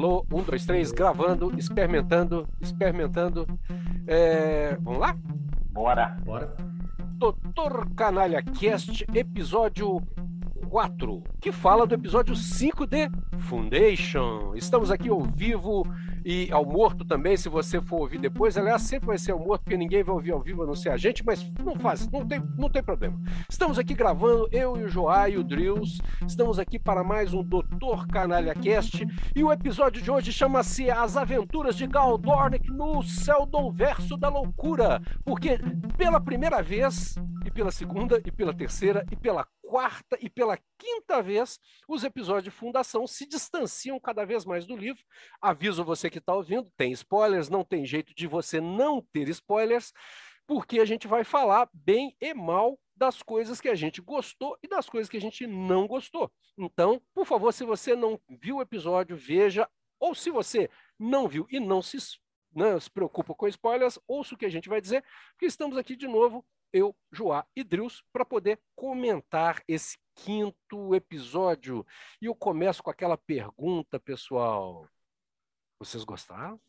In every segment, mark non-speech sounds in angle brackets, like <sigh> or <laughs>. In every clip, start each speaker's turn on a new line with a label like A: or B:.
A: Alô, um, dois, três, gravando, experimentando, experimentando. É, vamos lá?
B: Bora.
C: Bora.
A: Doutor Canalha Cast, episódio 4, que fala do episódio 5 de Foundation. Estamos aqui ao vivo e ao morto também, se você for ouvir depois. Aliás, sempre vai ser ao morto, porque ninguém vai ouvir ao vivo a não ser a gente, mas não faz, não tem, não tem problema. Estamos aqui gravando, eu e o Joá e o Drills. Estamos aqui para mais um Doutor Canalha Cast. E o episódio de hoje chama-se As Aventuras de Gal Dornick no Seldon Verso da Loucura. Porque pela primeira vez, e pela segunda, e pela terceira, e pela quarta e pela quinta vez, os episódios de Fundação se distanciam cada vez mais do livro. Aviso você que está ouvindo, tem spoilers, não tem jeito de você não ter spoilers, porque a gente vai falar bem e mal das coisas que a gente gostou e das coisas que a gente não gostou. Então, por favor, se você não viu o episódio, veja, ou se você não viu e não se, não se preocupa com spoilers, ouça o que a gente vai dizer, porque estamos aqui de novo eu, Joá e Drius, para poder comentar esse quinto episódio. E eu começo com aquela pergunta, pessoal. Vocês gostaram?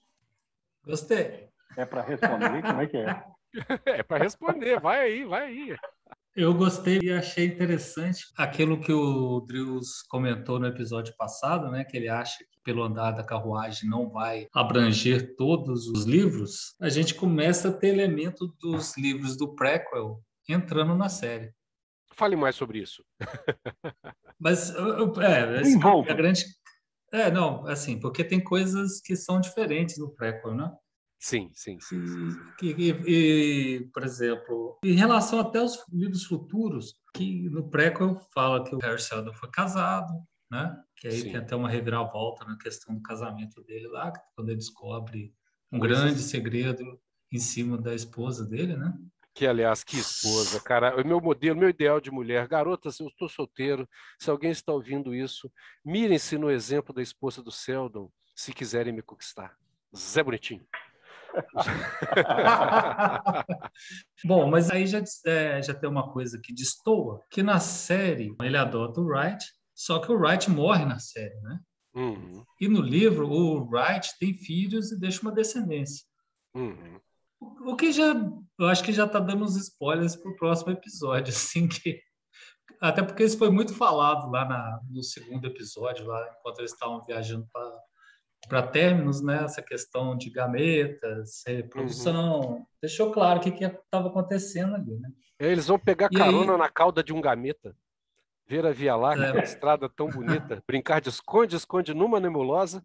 C: Gostei.
B: É para responder? Como é que é? <laughs>
A: É para responder, vai aí, vai aí.
C: Eu gostei e achei interessante aquilo que o Drius comentou no episódio passado, né? Que ele acha que pelo andar da carruagem não vai abranger todos os livros. A gente começa a ter elemento dos livros do prequel entrando na série.
A: Fale mais sobre isso. <laughs>
C: Mas é, assim, a grande é, não, assim, porque tem coisas que são diferentes no prequel, né?
A: Sim, sim, sim.
C: E, e, e, por exemplo, em relação até aos livros futuros, que no prequel fala que o Harry Seldon foi casado, né? Que aí sim. tem até uma reviravolta na questão do casamento dele lá, quando ele descobre um grande segredo em cima da esposa dele, né?
A: Que, aliás, que esposa, cara. O meu modelo, meu ideal de mulher. Garotas, eu estou solteiro. Se alguém está ouvindo isso, mirem-se no exemplo da esposa do Seldon, se quiserem me conquistar. Zé Bonitinho. <laughs>
C: Bom, mas aí já, é, já tem uma coisa que destoa, que na série ele adota o Wright, só que o Wright morre na série, né?
A: Uhum.
C: E no livro, o Wright tem filhos e deixa uma descendência.
A: Uhum.
C: O, que já, eu acho que já está dando uns spoilers para o próximo episódio, <laughs> assim, que até porque isso foi muito falado lá na, no segundo episódio, lá enquanto eles estavam viajando para para términos, né, essa questão de gametas, reprodução, uhum. deixou claro o que estava acontecendo ali. Né?
A: Eles vão pegar e carona aí... na cauda de um gameta, ver a Via Láctea, é. estrada tão bonita, brincar de esconde, esconde numa nebulosa,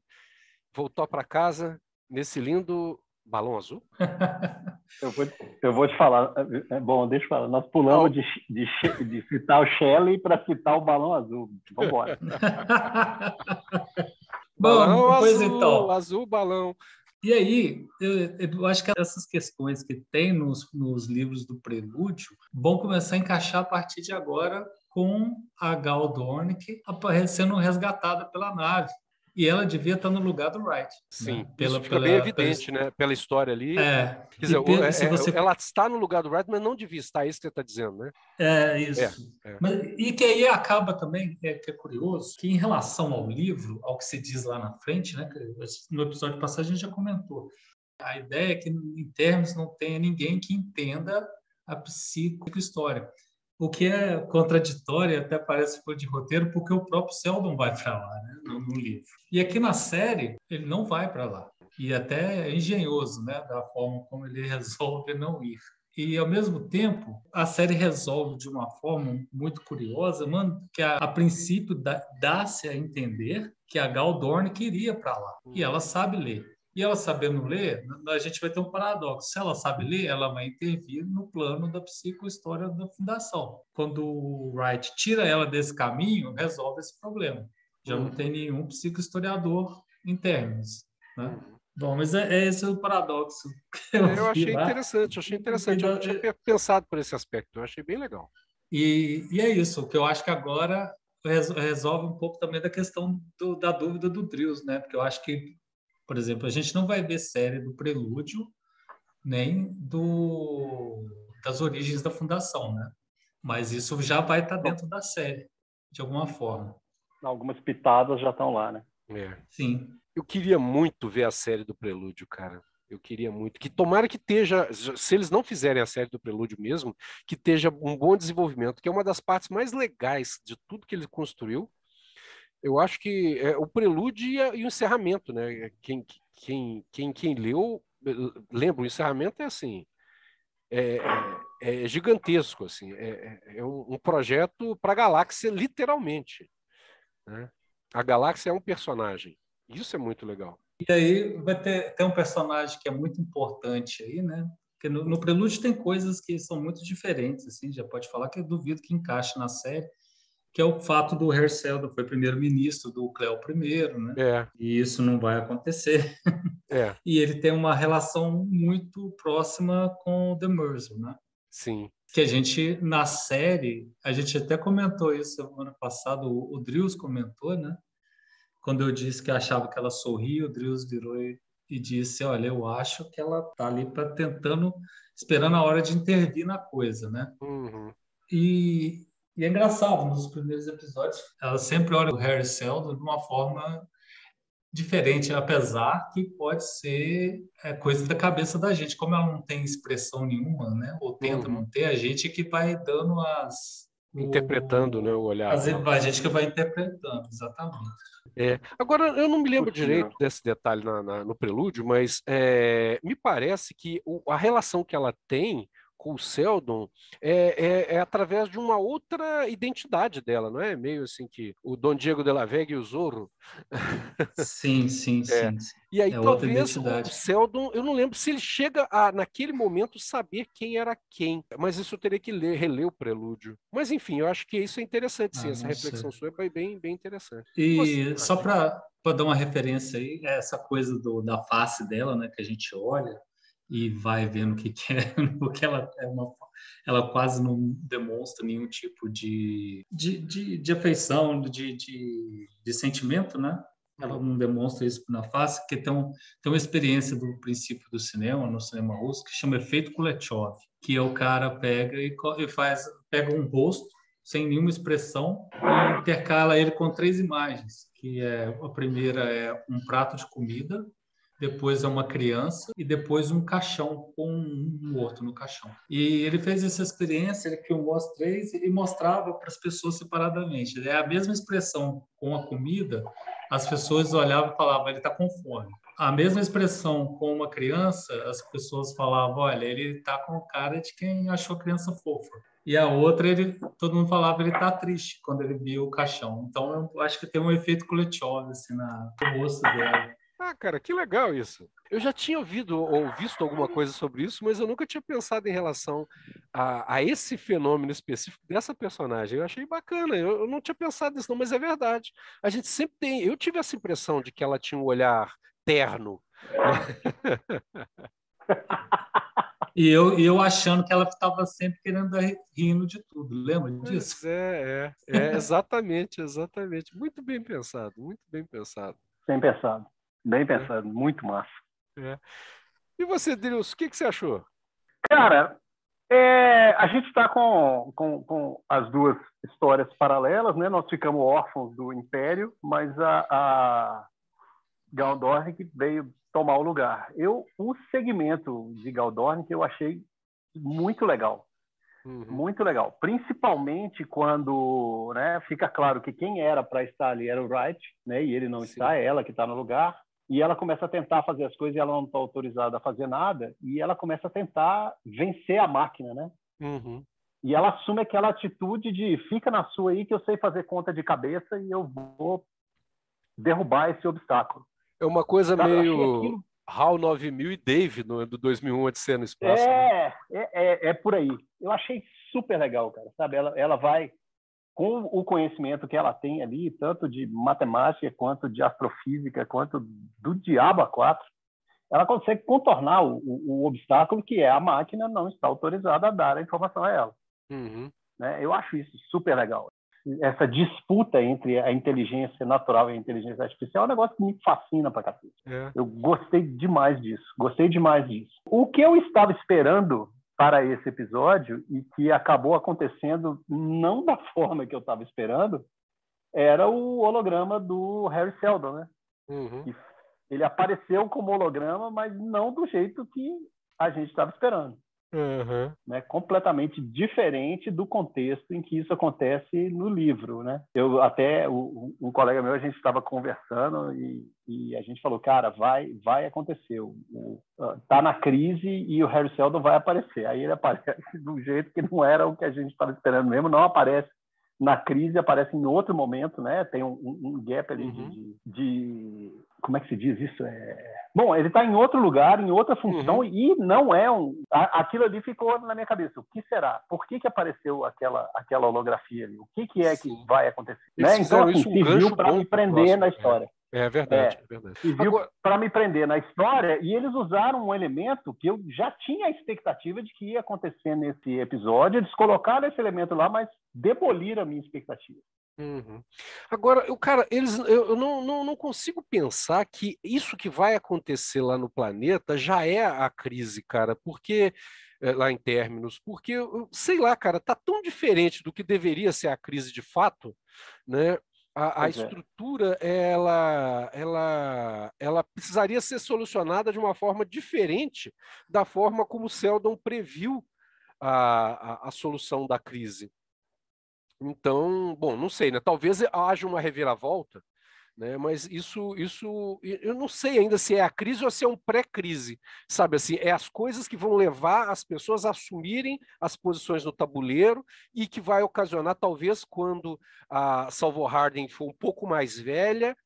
A: voltou para casa nesse lindo balão azul. <laughs>
B: eu, vou, eu vou te falar, é, bom, deixa eu falar, nós pulamos de, de, de citar o Shelley para citar o balão azul. Vamos embora. <laughs>
A: Balão Bom, pois azul, então. Azul balão.
C: E aí, eu, eu, acho que essas questões que tem nos, nos livros do Prelúdio vão começar a encaixar a partir de agora com a Gal Dornick sendo resgatada pela nave. E ela devia estar no lugar do Wright. Né?
A: Sim, né? pela, fica pela, bem evidente, pela... né? Pela história ali.
C: É.
A: Quer dizer, pela, é, você... ela está no lugar do Wright, mas não devia estar, é isso que você está dizendo, né?
C: É, isso. É, é. Mas, e que aí acaba também, é, que é curioso, que em relação ao livro, ao que se diz lá na frente, né? No episódio passado a gente já comentou. A ideia é que, em termos, não tenha ninguém que entenda a psicohistória o que é contraditório, até parece foi de roteiro, porque o próprio Seldon vai para lá, né, no, livro. E aqui na série, ele não vai para lá. E até é engenhoso, né, da forma como ele <laughs> resolve não ir. E, ao mesmo tempo, a série resolve de uma forma muito curiosa, mano, que a, a princípio dá-se a entender que a Gal Dorn queria para lá. E ela sabe ler. E ela sabendo ler, a gente vai ter um paradoxo. Se ela sabe ler, ela vai intervir no plano da psicohistória da fundação. Quando o Wright tira ela desse caminho, resolve esse problema. Já não tem nenhum psicohistoriador em termos. Né? Uhum. Bom, mas é, é, esse o paradoxo.
A: Eu, eu achei lá. interessante, eu achei interessante. Eu não tinha é pensado por esse aspecto, eu achei bem legal.
C: E, e é isso, que eu acho que agora resolve um pouco também da questão do, da dúvida do Drius, né? Porque eu acho que por exemplo, a gente não vai ver série do Prelúdio nem do das origens da fundação, né? Mas isso já vai estar dentro da série, de alguma forma.
B: Algumas pitadas já estão lá, né?
A: É.
C: Sim.
A: Eu queria muito ver a série do Prelúdio, cara. Eu queria muito. Que tomara que esteja, se eles não fizerem a série do Prelúdio mesmo, que esteja um bom desenvolvimento, que é uma das partes mais legais de tudo que ele construiu. Eu acho que é o prelúdio e, o encerramento, né? Quem, quem, quem, quem leu, lembra, o encerramento é assim, é, é, é gigantesco, assim, é, é, é um, projeto para a galáxia, literalmente. Né? A galáxia é um personagem. Isso é muito legal.
C: E aí vai ter, ter um personagem que é muito importante aí, né? Porque no, no Prelúdio tem coisas que são muito diferentes, assim, já pode falar que eu duvido que encaixe na série, que é o fato do Herselda foi primeiro-ministro do Cleo I, né?
A: É.
C: E isso não vai acontecer. <laughs>
A: É.
C: e ele tem uma relação muito próxima com o The Mercer, né?
A: Sim.
C: Que a gente, na série, a gente até comentou isso semana passada, o, o Drills comentou, né? Quando eu disse que achava que ela sorria, o Drills virou e, e disse: Olha, eu acho que ela tá ali para tentando, esperando a hora de intervir na coisa, né?
A: Uhum.
C: E, e, é engraçado, nos primeiros episódios, ela sempre olha o Harry Seldon de uma forma diferente, apesar que pode ser é, coisa da cabeça da gente. Como ela não tem expressão nenhuma, né? Ou tenta uhum. não ter, a gente que vai dando as
A: interpretando,
C: o,
A: né, o olhar.
C: As, a gente que vai interpretando, exatamente.
A: É. Agora, eu não me lembro direito desse detalhe na, na, no prelúdio, mas é, me parece que o, a relação que ela tem com o Seldon é, é, é, através de uma outra identidade dela, não é? Meio assim que o Dom Diego de la Vega e o Zorro.
C: Sim, sim,
A: é.
C: sim.
A: E aí é talvez o Seldon, eu não lembro se ele chega a, naquele momento, saber quem era quem, mas isso eu teria que ler, reler o prelúdio. Mas enfim, eu acho que isso é interessante, sim, ah, essa reflexão sei. sua é bem, bem interessante.
C: E Você, só para dar uma referência aí, essa coisa do, da face dela, né, que a gente olha, e vai vendo o que, que é, <laughs> porque ela é uma ela quase não demonstra nenhum tipo de, de, de, de afeição, de, de, de, sentimento, né? Ela não demonstra isso na face, porque tem, um, tem uma experiência do princípio do cinema, no cinema russo, que chama efeito Kuleshov, que é o cara pega e, e faz, pega um rosto sem nenhuma expressão e intercala ele com três imagens, que é a primeira é um prato de comida, depois é uma criança e depois um caixão com um morto no caixão. E ele fez essa experiência, filmou as três e mostrava para as pessoas separadamente. É a mesma expressão com a comida, as pessoas olhavam e falavam, ele está com fome. A mesma expressão com uma criança, as pessoas falavam, olha, ele está com cara de quem achou a criança fofa. E a outra, ele, todo mundo falava, ele está triste quando ele viu o caixão. Então, eu acho que tem um efeito coletivo assim, no rosto dela.
A: Ah, cara, que legal isso. Eu já tinha ouvido ou visto alguma coisa sobre isso, mas eu nunca tinha pensado em relação a, a esse fenômeno específico dessa personagem. Eu achei bacana, eu, eu, não tinha pensado nisso, não, mas é verdade. A gente sempre tem. Eu tive essa impressão de que ela tinha um olhar terno. <laughs>
C: E eu, eu achando que ela estava sempre querendo dar rindo de tudo, lembra disso?
A: Pois é, é, é, exatamente, exatamente. Muito bem pensado, muito bem pensado.
B: Bem pensado. Bem é. pensado, muito massa.
A: É. E você, Deus, o que, que você achou?
B: Cara, é, a gente está com, com, com, as duas histórias paralelas, né? Nós ficamos órfãos do Império, mas a, a Galdorn veio tomar o lugar. Eu, o segmento de Galdorn que eu achei muito legal. Uhum. Muito legal. Principalmente quando né, fica claro que quem era para estar ali era o Wright, né, e ele não Sim. está, é ela que está no lugar e ela começa a tentar fazer as coisas e ela não está autorizada a fazer nada, e ela começa a tentar vencer a máquina, né?
A: Uhum.
B: E ela assume aquela atitude de fica na sua aí que eu sei fazer conta de cabeça e eu vou derrubar esse obstáculo.
A: É uma coisa meio aquilo... HAL 9000 e Dave no, do 2001 Odisseia no Espaço.
B: Né? É, né? é, é, é, por aí. Eu achei super legal, cara. Sabe, ela, ela vai com o conhecimento que ela tem ali, tanto de matemática quanto de astrofísica, quanto do diabo a quatro, ela consegue contornar o, o, o obstáculo que é a máquina não está autorizada a dar a informação a ela.
A: Uhum.
B: Né? Eu acho isso super legal. Essa disputa entre a inteligência natural e a inteligência artificial é um negócio que me fascina pra cacete.
A: É.
B: Eu gostei demais disso, gostei demais disso. O que eu estava esperando para esse episódio e que acabou acontecendo não da <laughs> forma que eu estava esperando, era o holograma do Harry Seldon, né? Uhum. Ele apareceu como holograma, mas não do jeito que a gente estava esperando. Uhum. Né, completamente diferente do contexto em que isso acontece no livro, né? Eu até o, um colega meu a gente estava conversando e, e, a gente falou, cara, vai vai acontecer, o, o, tá na crise e o Harry Seldon vai aparecer. Aí ele aparece de um jeito que não era o que a gente estava esperando mesmo, não aparece na crise aparece em outro momento, né? Tem um, um gap ali uhum. de, de, como é que se diz isso? É... Bom, ele está em outro lugar, em outra função uhum. e não é um. Aquilo ali ficou na minha cabeça. O que será? Por que, que apareceu aquela aquela holografia ali? O que, que é que vai acontecer? né? Então, assim, um serviu para me prender na história.
A: É verdade, é, é verdade.
B: Agora... para me prender na história, e eles usaram um elemento que eu já tinha a expectativa de que ia acontecer nesse episódio. Eles colocaram esse elemento lá, mas demoliram a minha expectativa.
A: Uhum. Agora, o cara, eles, eu, eu não, não, não, consigo pensar que isso que vai acontecer lá no planeta já é a crise, cara, porque eh, lá em términos, porque sei lá, cara, tá tão diferente do que deveria ser a crise de fato, né? a, a é. estrutura ela, ela, ela precisaria ser solucionada de uma forma diferente da forma como o Seldon previu a, a, a solução da crise. Então, bom, não sei, né? Talvez haja uma reviravolta né? Mas isso, isso, eu não sei ainda se é a crise ou se é um pré-crise, sabe assim, é as coisas que vão levar as pessoas a assumirem as posições no tabuleiro e que vai ocasionar talvez quando a Salvo Harding for um pouco mais velha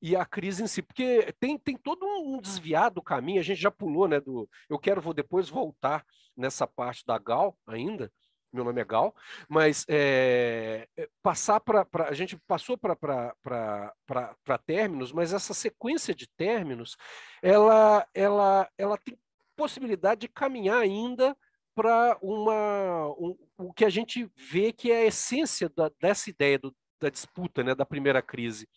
A: e a crise em si, porque tem, tem todo um desviado do caminho, a gente já pulou, né, do, eu quero vou depois voltar nessa parte da Gal ainda, meu nome é Gal, mas é, passar para. A gente passou para términos, mas essa sequência de términos ela, ela, ela tem possibilidade de caminhar ainda para uma um, o que a gente vê que é a essência da, dessa ideia do, da disputa, né, da primeira crise.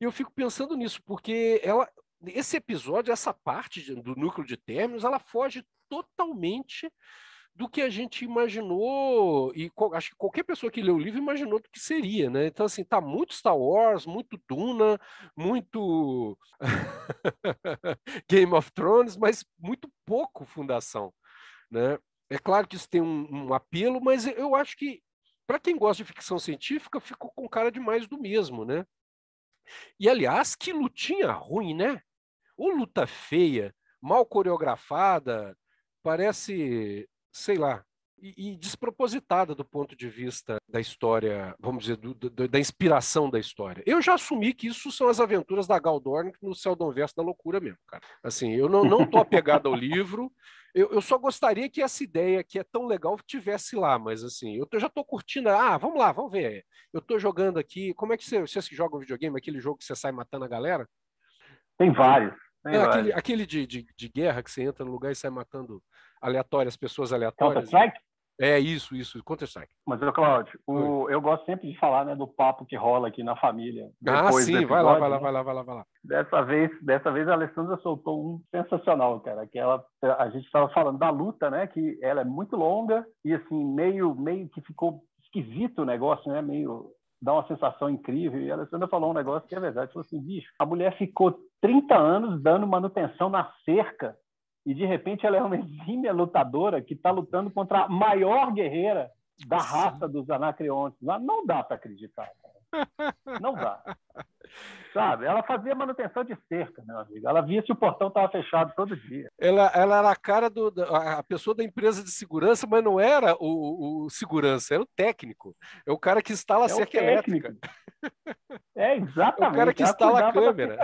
A: E eu fico pensando nisso, porque ela, esse episódio, essa parte do núcleo de términos, ela foge totalmente do que a gente imaginou, e acho que qualquer pessoa que lê o livro imaginou do que seria, né? Então, assim, tá muito Star Wars, muito Duna, muito <laughs> Game of Thrones, mas muito pouco Fundação, né? É claro que isso tem um, um apelo, mas eu acho que, para quem gosta de ficção científica, ficou com cara de mais do mesmo, né? E, aliás, que lutinha ruim, né? Ou luta feia, mal coreografada, parece sei lá, e, e, despropositada do ponto de vista da história, vamos dizer, do, do, da inspiração da história. Eu já assumi que isso são as aventuras da Gal Dornick no Seldon Verso da loucura mesmo, cara. Assim, eu não, não tô apegado ao <laughs> livro, eu, eu, só gostaria que essa ideia que é tão legal tivesse lá, mas assim, eu tô, já tô curtindo, ah, vamos lá, vamos ver. Eu tô jogando aqui, como é que você, você joga o videogame, aquele jogo que você sai matando a galera?
B: Tem vários.
A: É. Aquele, aquele de, de, de guerra que você entra no lugar e sai matando aleatórias, pessoas aleatórias.
B: Counter-Strike?
A: É isso, isso, Counter-Strike.
B: Mas, Cláudio, o, eu gosto sempre de falar né, do papo que rola aqui na família.
A: Ah, sim, vai lá, vai lá, né? vai lá, vai lá, vai lá.
B: Dessa vez, dessa vez a Alessandra soltou um sensacional, cara, que ela, a gente estava falando da luta, né, que ela é muito longa e assim, meio, meio que ficou esquisito o negócio, né, meio dá uma sensação incrível. E a Alessandra falou um negócio que é verdade. Falou assim, bicho, a mulher ficou 30 anos dando manutenção na cerca e de repente ela é uma exímia lutadora que está lutando contra a maior guerreira da raça dos anacreontes. Não dá para acreditar. Não dá. Sabe? Ela fazia manutenção de cerca, meu amigo. Ela via se o portão estava fechado todo dia.
A: Ela, ela era a cara do a pessoa da empresa de segurança, mas não era o, o segurança, era o técnico. É o cara que instala a é cerca elétrica.
B: É exatamente. É
A: o cara que instala a câmera.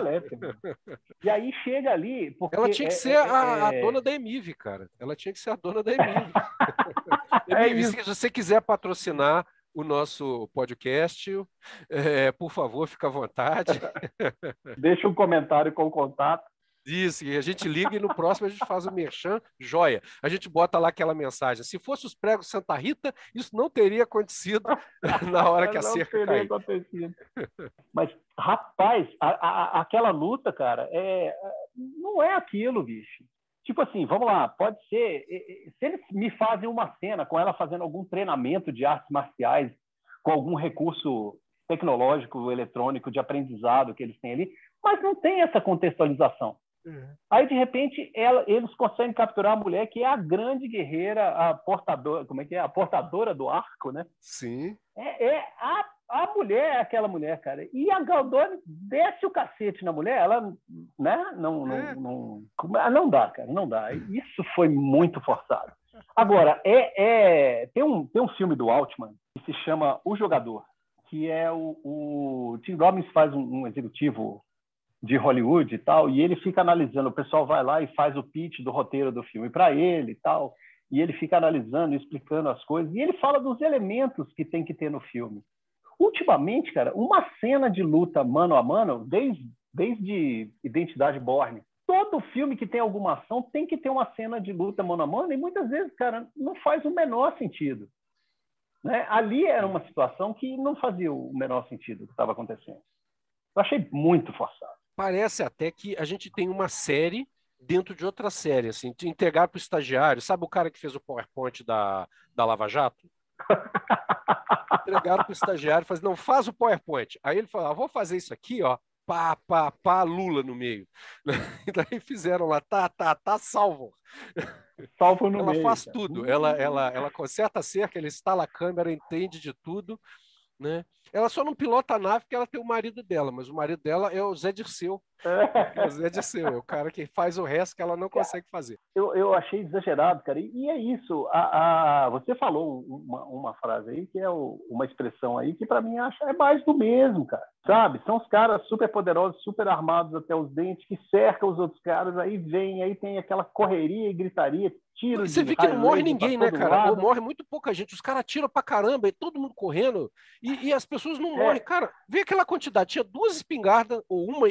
B: E aí chega ali.
A: ela tinha que é, ser é, a, a, é dona da Emiv, cara. Ela tinha que ser a dona da <laughs> Emiv. Emiv, se você quiser patrocinar o nosso podcast. É, por favor, fica à vontade. <laughs>
B: Deixa um comentário com o contato.
A: Isso, e a gente liga e no próximo a gente faz o merchan, joia. A gente bota lá aquela mensagem. Se fosse os pregos Santa Rita, isso não teria acontecido <laughs> na hora que a não cerca teria Acontecido.
B: Mas, rapaz, a, a, aquela luta, cara, é, não é aquilo, bicho. Tipo assim, vamos lá, pode ser. Se eles me fazem uma cena com ela fazendo algum treinamento de artes marciais com algum recurso tecnológico, eletrônico, de aprendizado que eles têm ali, mas não tem essa contextualização. Uhum. Aí, de repente, ela, eles conseguem capturar a mulher que é a grande guerreira, a portadora, como é que é? A portadora do arco, né?
A: Sim.
B: É, é a, a mulher é aquela mulher, cara. E a Galdor desce o cacete na mulher, ela, né? Não, não, é. não, não, não dá, cara, não dá. Isso foi muito forçado. Agora, é, é, tem, um, tem um filme do Altman que se chama O Jogador, que é o, o Tim Robbins faz um, um executivo de Hollywood e tal, e ele fica analisando, o pessoal vai lá e faz o pitch do roteiro do filme para ele e tal, e ele fica analisando, explicando as coisas, e ele fala dos elementos que tem que ter no filme. Ultimamente, cara, uma cena de luta mano a mano, desde, desde Identidade Borne, todo filme que tem alguma ação tem que ter uma cena de luta mano a mano, e muitas vezes, cara, não faz o menor sentido. Né? Ali era uma situação que não fazia o menor sentido que estava acontecendo. Eu achei muito forçado
A: parece até que a gente tem uma série dentro de outra série, assim, de entregar para o estagiário. Sabe o cara que fez o PowerPoint da, da Lava Jato? <laughs> Entregaram para o estagiário, faz, não, faz o PowerPoint. Aí ele falou, ah, vou fazer isso aqui, ó, pá, pá, pá, Lula no meio. <laughs> E daí fizeram lá, tá, tá, tá, salvo.
B: Salvo no
A: ela
B: meio.
A: Ela faz tudo, ela, ela, ela conserta a cerca, ela instala a câmera, entende de tudo, né? Ela só não pilota a nave porque ela tem o marido dela, mas o marido dela é o Zé Dirceu. É Dirceu, é o cara que faz o resto que ela não consegue fazer.
B: Eu, eu achei exagerado, cara. E é isso. A, a você falou uma, uma, frase aí que é o, uma expressão aí que para mim acha é mais do mesmo, cara. Sabe? São os caras super poderosos, super armados até os dentes que cercam os outros caras. Aí vem, aí tem aquela correria e gritaria, tiro.
A: Você vê que não morre ninguém, né, cara? Lado. Morre muito pouca gente. Os caras tiram pra caramba, e todo mundo correndo, e, e as pessoas não é. morrem. Cara, vê aquela quantidade. Tinha duas espingardas, ou uma,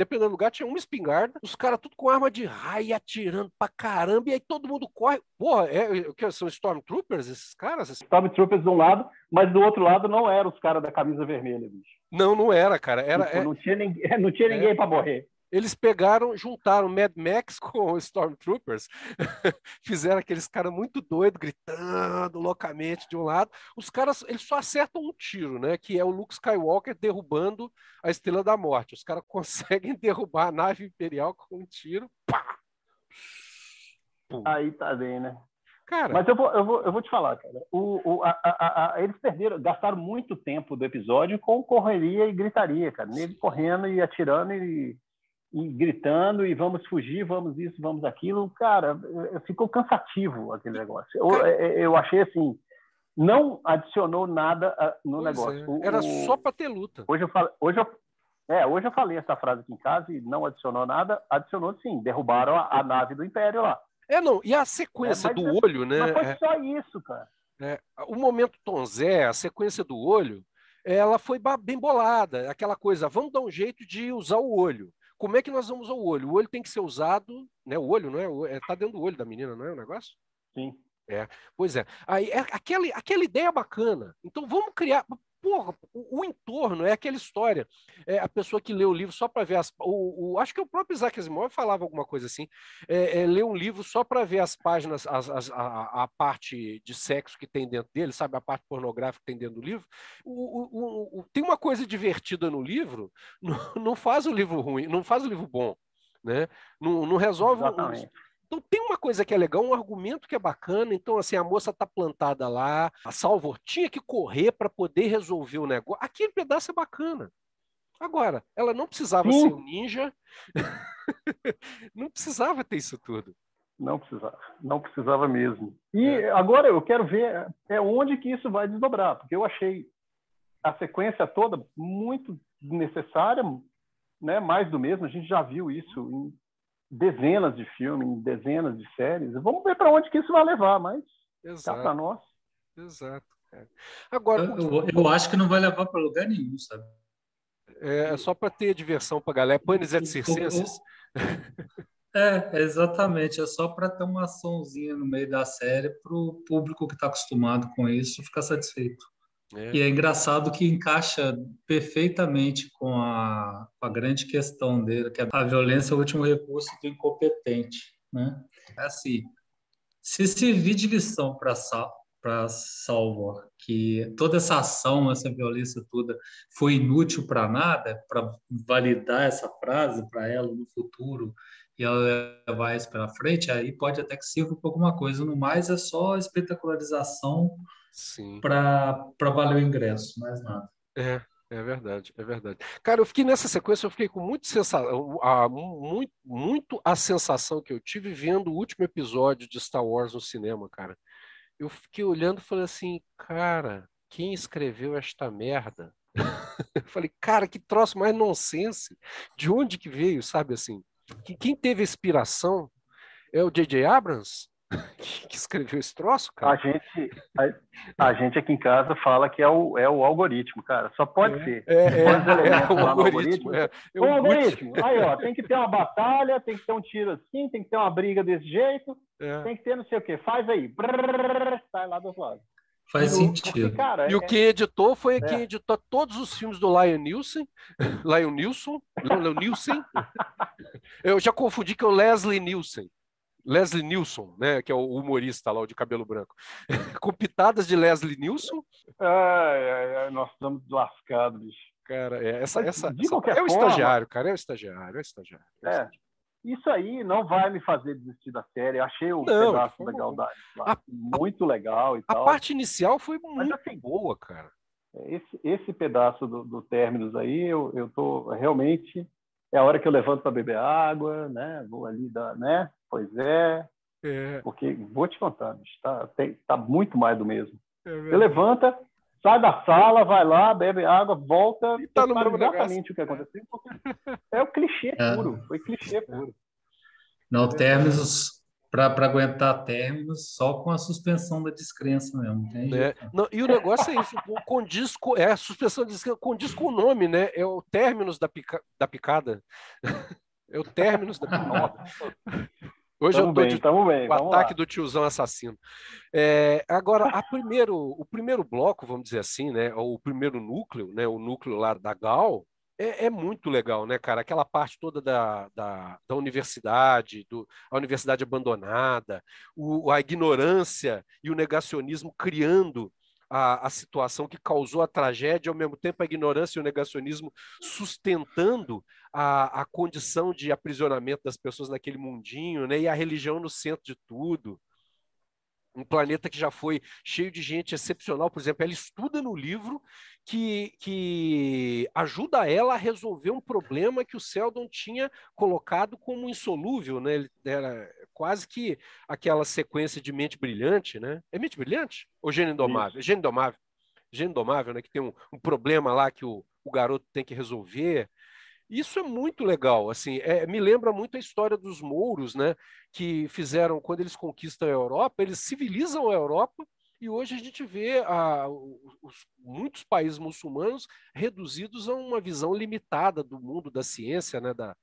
A: dependendo do lugar, tinha uma espingarda. Os caras tudo com arma de raio, atirando pra caramba, e aí todo mundo corre. Porra, é, o que são Stormtroopers, esses caras?
B: Stormtroopers de um lado, mas do outro lado não eram os caras da camisa vermelha, bicho.
A: Não, não era, cara. Era,
B: tipo, é... Não tinha ninguém, <laughs> não tinha ninguém é... para morrer
A: eles pegaram, juntaram Mad Max <laughs> com Stormtroopers, <laughs> fizeram aqueles caras muito doidos, gritando loucamente de um lado. Os caras, eles só acertam um tiro, né? Que é o Luke Skywalker derrubando a Estrela da Morte. Os caras <laughs> conseguem derrubar a nave imperial com um tiro. Pá!
B: Aí tá bem, né? Cara, Mas eu vou, eu vou, eu vou te falar, cara. O, o, a, a, a, eles perderam, gastaram muito tempo do episódio com correria e gritaria, cara. Nele correndo e atirando e e gritando e vamos fugir, vamos isso, vamos aquilo. Cara, ficou cansativo aquele negócio. Eu, eu achei assim, não adicionou nada ah, no pois negócio.
A: É. Era o, só para ter luta.
B: Hoje eu, falei, hoje, eu, é, hoje eu falei essa frase aqui em casa e não adicionou nada. Adicionou sim, derrubaram a, a nave do Império lá.
A: É, não, e a sequência é, do é, olho, né?
B: Mas foi é. só isso, cara.
A: É, o momento Tom Zé, a sequência do olho, ela foi bem bolada. Aquela coisa, vamos dar um jeito de usar o olho como é que nós vamos ao olho? O olho tem que ser usado, né? O olho, não é? Está é, dentro do olho da menina, não é o negócio?
B: Sim.
A: É, pois é. Aí é aquela, aquela ideia bacana. Então vamos criar. Porra, o, o entorno é aquela história. É a pessoa que lê o livro só para ver as. O, o, acho que o próprio Isaac Asimov falava alguma coisa assim. É, é ler um livro só para ver as páginas, as, as, a, a, parte de sexo que tem dentro dele, sabe? A parte pornográfica que tem dentro do livro. O, tem uma coisa divertida no livro, <laughs> não, não, faz o livro ruim, não faz o livro bom. Né? Não, não resolve. Exatamente. Então tem uma coisa que é legal, um argumento que é bacana. Então, assim, a moça tá plantada lá, a Salvor tinha que correr para poder resolver o negócio. Aquele pedaço é bacana. Agora, ela não precisava Sim. ser um ninja, <laughs> não precisava ter isso tudo.
B: Não precisava, não precisava mesmo. E é. agora eu quero ver é onde que isso vai desdobrar, porque eu achei a sequência toda muito necessária, né? Mais do mesmo. A gente já viu isso em dezenas de filmes, dezenas de séries. Vamos ver para onde que isso vai levar, mas está para nós.
A: Exato. Cara. Agora,
C: eu, eu, acho que não vai levar para lugar nenhum, sabe?
A: É, é só para ter diversão para a galera. Panis et circenses.
C: É, exatamente. É só para ter uma açãozinha no meio da série para o público que está acostumado com isso ficar satisfeito. É. E é engraçado que encaixa perfeitamente com a, a grande questão dele, que é a violência é o último recurso do incompetente. Né? É assim, se servir de lição para para Salvor, que toda essa ação, essa violência toda foi inútil para nada, para validar essa frase para ela no futuro e ela levar isso para frente, aí pode até que sirva para alguma coisa. No mais, é só espetacularização para valer o ingresso, mais nada.
A: É, é verdade, é verdade. Cara, eu fiquei nessa sequência, eu fiquei com muito, sensação, a, muito, muito a sensação que eu tive vendo o último episódio de Star Wars no cinema, cara. Eu fiquei olhando e falei assim, cara, quem escreveu esta merda? <laughs> eu falei, cara, que troço mais nonsense. De onde que veio, sabe assim? Quem teve inspiração é o J.J. Abrams? <laughs> que escreveu esse troço, cara?
B: A gente, a, a, gente aqui em casa fala que é o, é o algoritmo, cara. Só pode
A: é,
B: ser.
A: É, é, é, o algoritmo. É,
B: o algoritmo. Aí, ó, tem que ter uma batalha, tem que ter um tiro assim, tem que ter uma briga desse jeito, é. tem que ter não sei o quê. Faz aí. Brrr, sai lá do outro lado.
C: Faz sentido.
A: Cara, e o é que editou foi é. quem editou todos os filmes do Lion Nielsen. Lion <laughs> Nilson. Lion Nielsen. <laughs> Eu já confundi que é o Leslie Nielsen. Leslie Nielsen, né, que é o humorista lá, o de cabelo branco, <laughs> com pitadas de Leslie Nielsen.
B: Ai, ai, ai, nós estamos lascados, bicho.
A: Cara, é, essa, essa, essa é o estagiário, cara, é o estagiário, é o estagiário. É, o estagiário.
B: Isso aí não vai me fazer desistir da série. Eu achei o não, pedaço foi... da Galdade muito legal e
A: a
B: tal.
A: A parte inicial foi muito Mas, assim, boa, cara.
B: Esse, esse pedaço do, do Términos aí, eu, eu tô realmente é a hora que eu levanto para beber água, né? Vou ali dar, né? Pois é. é. Porque vou te contar, está tá muito mais do mesmo. É você levanta, sai da sala, vai lá, bebe água, volta,
A: e tá no
B: exatamente o que aconteceu. É o clichê é. puro, foi clichê puro.
C: Não, términos para aguentar términos só com a suspensão da descrença mesmo.
A: É. Não, e o negócio é isso, condiz com, é a suspensão da descrença, condiz com o nome, né? É o términos da, pica, da picada. <laughs> É o términos da picada. <laughs> Hoje tamo eu tô bem, de tamo bem, o ataque lá. do tiozão assassino. É, agora, a primeiro, o primeiro bloco, vamos dizer assim, né? O primeiro núcleo, né? O núcleo lá da Gal, é, é, muito legal, né, cara? Aquela parte toda da, da, da universidade, do, a universidade abandonada, o, a ignorância e o negacionismo criando a, a situação que causou a tragédia, ao mesmo tempo a ignorância e o negacionismo sustentando a, a condição de aprisionamento das pessoas naquele mundinho, né? E a religião no centro de tudo um planeta que já foi cheio de gente excepcional, por exemplo, ela estuda no livro que, que ajuda ela a resolver um problema que o Seldon tinha colocado como insolúvel, né? Ele era quase que aquela sequência de mente brilhante, né? É mente brilhante? Ou gênio indomável? Gênio indomável. Gênio indomável, né? Que tem um, um problema lá que o, o garoto tem que resolver. Isso é muito legal, assim, é, me lembra muito a história dos mouros, né, que fizeram, quando eles conquistam a Europa, eles civilizam a Europa, e hoje a gente vê os, muitos países muçulmanos reduzidos a uma visão limitada do mundo da ciência, né, da,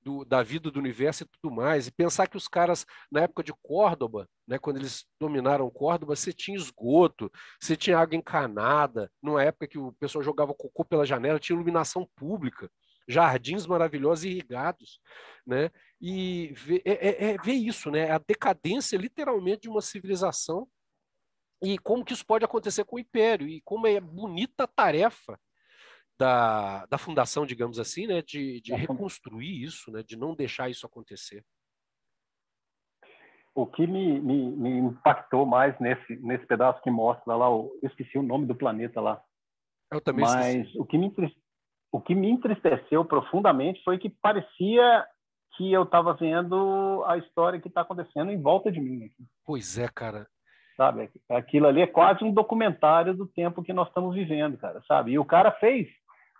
A: do, da vida do universo e tudo mais. E pensar que os caras, na época de Córdoba, né, quando eles dominaram Córdoba, você tinha esgoto, você tinha água encanada, numa época que o pessoal jogava cocô pela janela, tinha iluminação pública jardins maravilhosos irrigados, né? E ver, é, é, é ver isso, né? A decadência, literalmente, de uma civilização e como que isso pode acontecer com o Império e como é bonita a tarefa da, da fundação, digamos assim, né? De, de reconstruir isso, né? De não deixar isso acontecer.
B: O que me, me, me impactou mais nesse, nesse pedaço que mostra lá, eu esqueci o nome do planeta lá.
A: Eu também
B: Mas
A: esqueci.
B: o que me o que me entristeceu profundamente foi que parecia que eu estava vendo a história que está acontecendo em volta de mim.
A: Pois é, cara.
B: Sabe? Aquilo ali é quase um documentário do tempo que nós estamos vivendo, cara, sabe? E o cara fez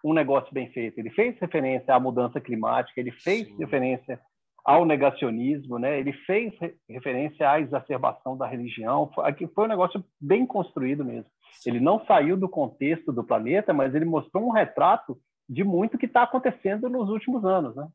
B: um negócio bem feito. Ele fez referência à mudança climática, ele fez Sim. referência ao negacionismo, né? Ele fez referência à exacerbação da religião. Aqui foi um negócio bem construído mesmo. Ele não saiu do contexto do planeta, mas ele mostrou um retrato de muito que está acontecendo nos últimos anos. Né?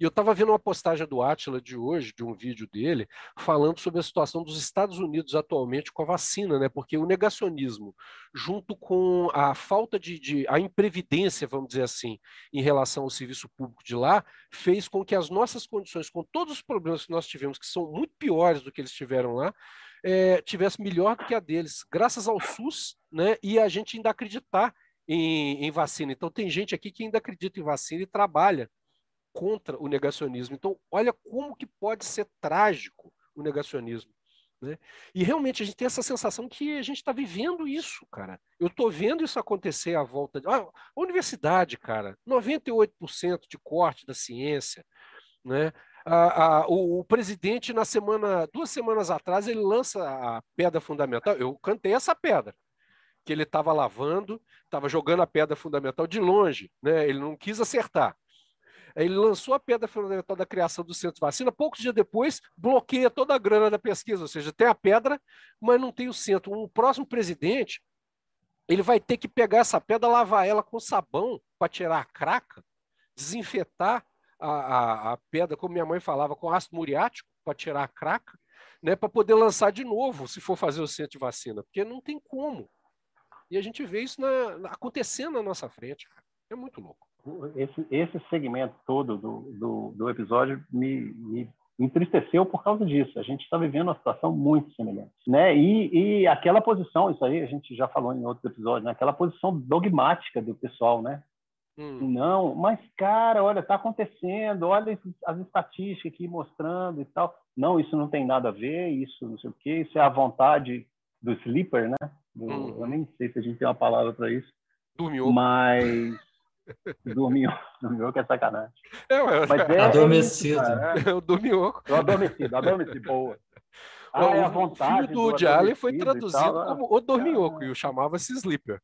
A: E eu estava vendo uma postagem do Atila de hoje, de um vídeo dele, falando sobre a situação dos Estados Unidos atualmente com a vacina, né? porque o negacionismo, junto com a falta de, de a imprevidência, vamos dizer assim, em relação ao serviço público de lá, fez com que as nossas condições, com todos os problemas que nós tivemos, que são muito piores do que eles tiveram lá, é, tivesse melhor do que a deles, graças ao SUS, né? E a gente ainda acreditar em, em vacina. Então, tem gente aqui que ainda acredita em vacina e trabalha contra o negacionismo. Então, olha como que pode ser trágico o negacionismo. Né? E realmente a gente tem essa sensação que a gente está vivendo isso, cara. Eu estou vendo isso acontecer à volta. De... Ah, a universidade, cara, 98% de corte da ciência. Né? O, o, presidente, na semana, duas semanas atrás, ele lança a pedra fundamental. Eu cantei essa pedra, que ele estava lavando, estava jogando a pedra fundamental de longe, né? ele não quis acertar. Ele lançou a pedra fundamental da criação do centro de vacina, poucos dias depois bloqueia toda a grana da pesquisa, ou seja, tem a pedra, mas não tem o centro. O próximo presidente, ele vai ter que pegar essa pedra, lavar ela com sabão para tirar a craca, desinfetar a, a, a, pedra, como minha mãe falava, com ácido muriático para tirar a craca, né, para poder lançar de novo, se for fazer o centro de vacina, porque não tem como. E a gente vê isso na, acontecendo na nossa frente. É muito louco
B: esse, esse segmento todo do, do, do episódio me, me, entristeceu por causa disso. A gente está vivendo uma situação muito semelhante, né? E, e aquela posição, isso aí a gente já falou em outros episódios, né? aquela posição dogmática do pessoal, né? Hum. Não, mas cara, olha, está acontecendo, olha as estatísticas aqui mostrando e tal. Não, isso não tem nada a ver, isso não sei o quê, isso é a vontade do sleeper, né? Do, hum. Eu nem sei se a gente tem uma palavra para isso.
A: Dormiu.
B: Mas <laughs> Dormiu, dormiu que é sacanagem.
C: É, mas, mas é,
A: adormecido.
C: É,
A: é o dormiu.
B: O adormecido, adormecido, boa. Ah,
A: é a vontade o filho do, do Ali foi traduzido tal, né? como o Dorminhoco, e o chamava-se Sleeper.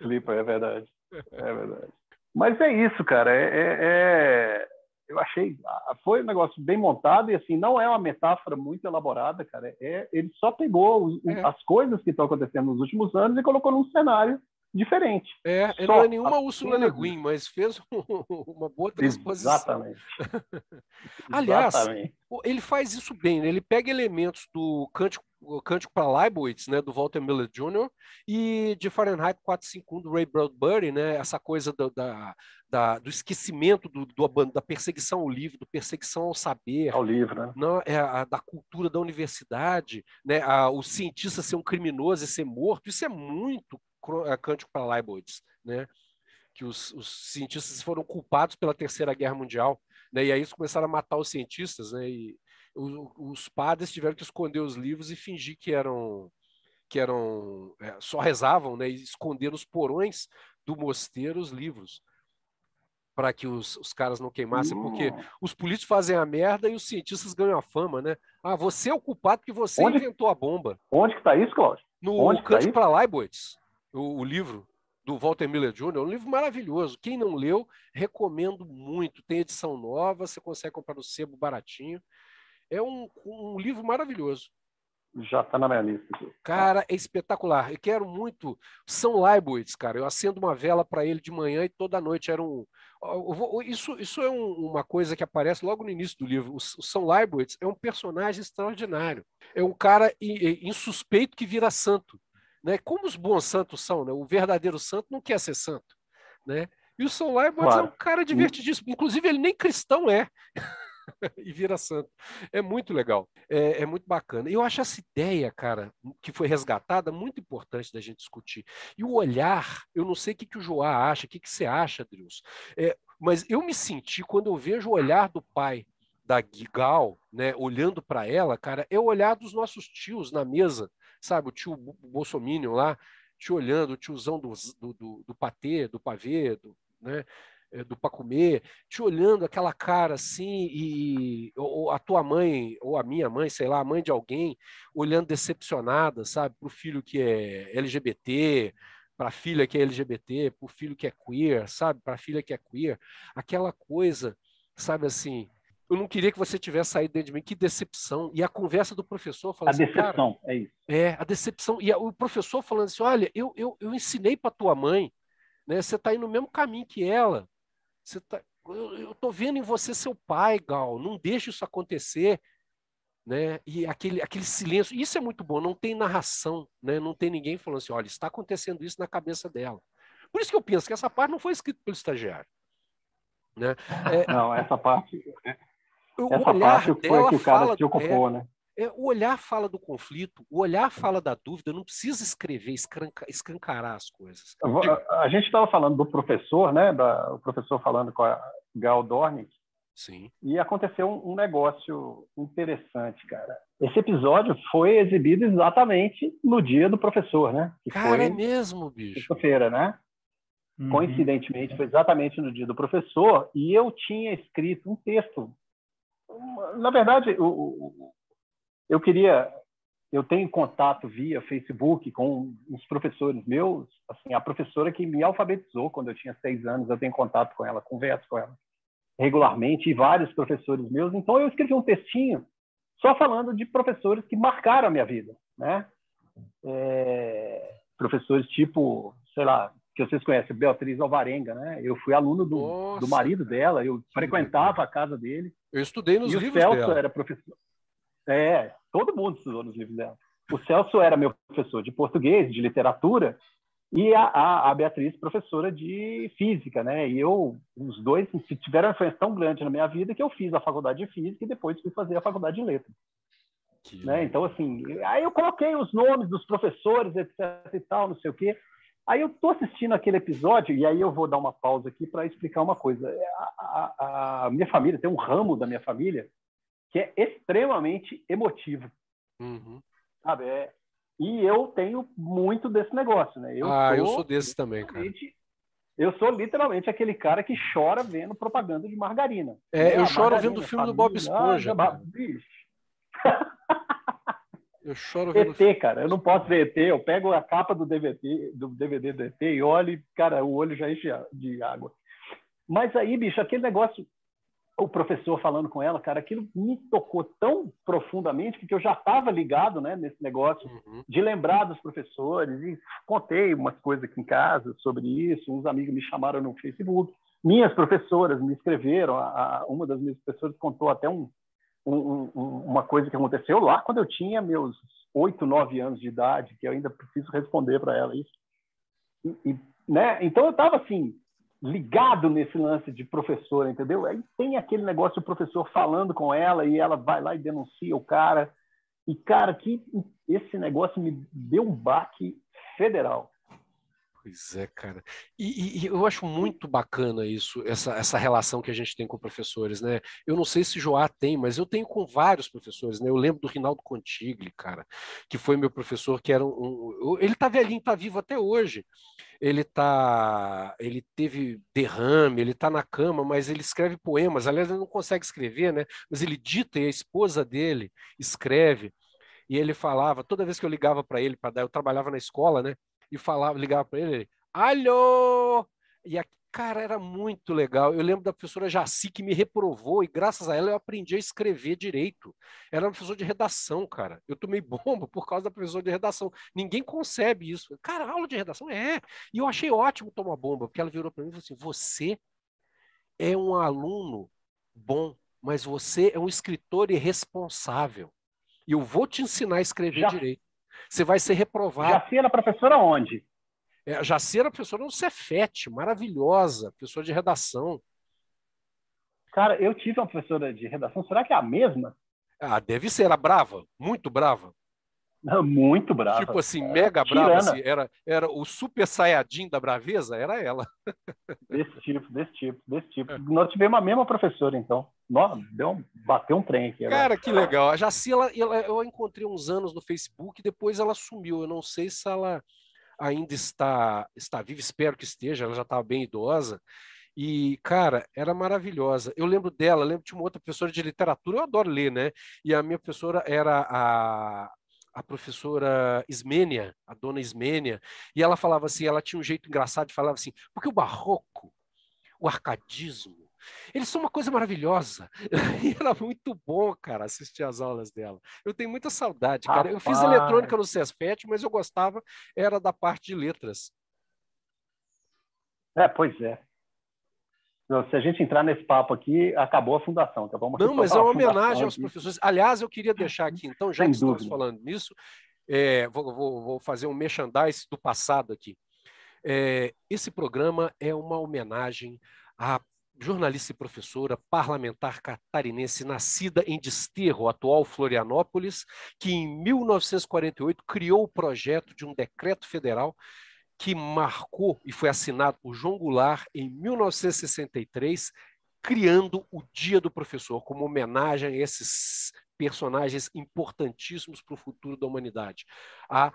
B: Sleeper, é verdade. É verdade. Mas é isso, cara. É, é, é, eu achei. Foi um negócio bem montado e, assim, não é uma metáfora muito elaborada, cara. É, ele só pegou é. as coisas que estão acontecendo nos últimos anos e colocou num cenário diferente.
A: É, ele não é nenhuma Ursula Le Guin, mas fez <laughs> uma boa transposição.
B: Exatamente. <laughs>
A: Aliás, Exatamente. ele faz isso bem, né? ele pega elementos do Cântico, Cântico para Leibowitz, né, do Walter Miller Jr., e de Fahrenheit 451, do Ray Bradbury, né, essa coisa do, da, da, do esquecimento do, do, da perseguição ao livro, da perseguição ao saber.
B: Ao livro, né?
A: Não, é a, da cultura da universidade, né, a, o cientista ser um criminoso e ser morto, isso é muito é, Cântico para Leibowitz, né? que os, os, cientistas foram culpados pela Terceira Guerra Mundial, né? e aí eles começaram a matar os cientistas, né? e os, os padres tiveram que esconder os livros e fingir que eram que eram é, só rezavam, né? e esconder nos porões do mosteiro os livros para que os, os caras não queimassem, porque hum. os políticos fazem a merda e os cientistas ganham a fama, né? Ah, você é o culpado porque você onde, inventou a bomba.
B: Onde que está isso, Cláudio?
A: No onde Cântico tá para Leibowitz o, o livro do Walter Miller Jr., um livro maravilhoso. Quem não leu, recomendo muito. Tem edição nova, você consegue comprar no sebo baratinho. É um, um livro maravilhoso.
B: Já está na minha lista.
A: Cara, é espetacular. Eu quero muito. São Leibowitz, cara. Eu acendo uma vela para ele de manhã e toda noite era um. Isso, isso é um, uma coisa que aparece logo no início do livro. O, o São Leibowitz é um personagem extraordinário. É um cara insuspeito que vira santo. Né? Como os bons santos são, né? o verdadeiro santo não quer ser santo. Né? E o São Leibowitz claro. é um cara divertidíssimo. Inclusive, ele nem cristão é. <laughs> <laughs> e vira santo. É muito legal. É, é, muito bacana. Eu acho essa ideia, cara, que foi resgatada, muito importante da gente discutir. E o olhar, eu não sei o que, que o Joá acha, o que, que você acha, Drius, é, mas eu me senti, quando eu vejo o olhar do pai da Gigal, né, olhando para ela, cara, é o olhar dos nossos tios na mesa, sabe? O tio Bolsominion lá, te olhando, o tiozão do, do, do, do patê, do pavê, do, né? É, do para comer, te olhando aquela cara assim, e ou a tua mãe, ou a minha mãe, sei lá, a mãe de alguém, olhando decepcionada, sabe, para o filho que é LGBT, para a filha que é LGBT, para o filho que é queer, sabe, para a filha que é queer, aquela coisa, sabe assim, eu não queria que você tivesse saído dentro de mim. Que decepção. E a conversa do professor falando
B: assim, A decepção,
A: é
B: isso.
A: É, a decepção. E a, o professor falando assim, olha, eu, eu, eu ensinei para tua mãe, né? Você está indo no mesmo caminho que ela. Você tá, eu estou vendo em você seu pai, Gal. Não deixe isso acontecer. Né? E aquele, aquele silêncio. Isso é muito bom. Não tem narração, né? Não tem ninguém falando assim, olha, está acontecendo isso na cabeça dela. Por isso que eu penso que essa parte não foi escrita pelo estagiário. Né?
B: É, <laughs> não, essa parte Essa parte foi que o cara se ocupou, né?
A: É, o olhar fala do conflito, o olhar fala da dúvida, não precisa escrever, escancarar as coisas.
B: A, a gente estava falando do professor, né? Da, o professor falando com a Gal Dornick.
A: Sim.
B: E aconteceu um, um negócio interessante, cara. Esse episódio foi exibido exatamente no dia do professor, né?
A: Que cara, é mesmo, bicho.
B: Sexta-feira, né? Uhum. Coincidentemente, foi exatamente no dia do professor, e eu tinha escrito um texto. Na verdade, o, eu queria, eu tenho contato via Facebook com os professores meus, assim, a professora que me alfabetizou quando eu tinha seis anos, eu tenho contato com ela, converso com ela regularmente, e vários professores meus. Então eu escrevi um textinho só falando de professores que marcaram a minha vida, né? É, professores tipo, sei lá, que vocês conhecem, Beatriz Alvarenga, né? Eu fui aluno do, do marido dela, eu frequentava a casa dele.
A: Eu estudei nos
B: e
A: livros
B: o Celso
A: dela.
B: era professor. É, todo mundo estudou nos livros dela. O Celso era meu professor de português, de literatura, e a, a, Beatriz, professora de física, né? E eu, os dois tiveram uma influência tão grande na minha vida que eu fiz a faculdade de física e depois fui fazer a faculdade de letras. Né? Então, assim, aí eu coloquei os nomes dos professores, etc e tal, não sei o quê. Aí eu tô assistindo aquele episódio e aí eu vou dar uma pausa aqui para explicar uma coisa. A, a, a minha família tem um ramo da minha família que é extremamente emotivo.
A: Uhum.
B: Sabe? É, e eu tenho muito desse negócio, né?
A: Eu ah, eu sou desse também, cara.
B: Eu sou literalmente aquele cara que chora vendo propaganda de margarina.
A: É, eu choro vendo o filme família, do Bob Esponja. Ah. Eu choro vendo.
B: ET, cara, eu não posso ver ET. Eu pego a capa do DVD do, DVD do ET e olho, e, cara, o olho já enche de água. Mas aí, bicho, aquele negócio o professor falando com ela, cara, aquilo me tocou tão profundamente que eu já estava ligado né, nesse negócio uhum. de lembrar dos professores e contei umas coisas aqui em casa sobre isso. Uns amigos me chamaram no Facebook, minhas professoras me escreveram. A, a, uma das minhas professoras contou até um, um, um, uma coisa que aconteceu lá quando eu tinha meus oito, nove anos de idade, que eu ainda preciso responder para ela isso. E, e, né? Então eu estava assim ligado nesse lance de professor, entendeu? Aí tem aquele negócio do professor falando com ela e ela vai lá e denuncia o cara. E, cara, que esse negócio me deu um baque federal.
A: Pois é, cara. E, e, eu acho muito bacana isso, essa, essa relação que a gente tem com professores, né? Eu não sei se Joá tem, mas eu tenho com vários professores, né? Eu lembro do Rinaldo Contigli, cara, que foi meu professor, que era um. um ele tá velhinho, tá vivo até hoje. Ele tá. Ele teve derrame, ele tá na cama, mas ele escreve poemas. Aliás, ele não consegue escrever, né? Mas ele dita e a esposa dele escreve. E ele falava, toda vez que eu ligava para ele para dar, eu trabalhava na escola, né? E falava, ligava para ele, ele, alô! E a, cara, era muito legal. Eu lembro da professora Jaci que me reprovou e graças a ela eu aprendi a escrever direito. Era uma professora de redação, cara. Eu tomei <laughs> bomba por causa da professora de redação. Ninguém concebe isso. Cara, aula de redação é. E eu achei ótimo tomar bomba, porque ela virou para mim e falou assim: "Você é um aluno bom, mas você é um escritor irresponsável. E eu vou te ensinar a escrever Já. direito você vai ser reprovado.
B: Jaci era professora onde?
A: É, Jaci era professora no Cefet, maravilhosa, professora de redação.
B: Cara, eu tive uma professora de redação, será que é a mesma?
A: Ah, deve ser, era brava, muito brava. <laughs>
B: Muito brava.
A: Tipo assim, mega brava. Assim, era, era o super saiyajin da braveza, era ela. <laughs>
B: Desse tipo, desse tipo, desse tipo. É. Nós tivemos a mesma professora, então. Nossa, deu, bateu um trem aqui.
A: Cara, que legal. A Jaci, ela, ela, eu a encontrei uns anos no Facebook, depois ela sumiu. Eu não sei se ela ainda está, está viva, espero que esteja, ela já estava bem idosa. E, cara, era maravilhosa. Eu lembro dela, lembro de uma outra professora de literatura, eu adoro ler, né? E a minha professora era a, a professora Ismênia, a dona Ismênia, e ela falava assim, ela tinha um jeito engraçado de falar assim, porque o barroco, o arcadismo, eles são uma coisa maravilhosa. <laughs> E era muito bom, cara, assistir as aulas dela. Eu tenho muita saudade, cara. Rapaz. Eu fiz eletrônica no CESPET, mas eu gostava, era da parte de letras.
B: É, pois é. Se a gente entrar nesse papo aqui, acabou a fundação. Tá? Vamos
A: Não, mas é uma homenagem aos professores. Aliás, eu queria deixar aqui, então, já Sem que dúvida. estamos falando nisso, é, vou, vou, vou, fazer um merchandise do passado aqui. É, esse programa é uma homenagem a jornalista e professora, parlamentar catarinense, nascida em Desterro, atual Florianópolis, que em 1948 criou o projeto de um decreto federal que marcou e foi assinado por João Goulart em 1963, criando o Dia do Professor como homenagem a esses personagens importantíssimos para o futuro da humanidade. A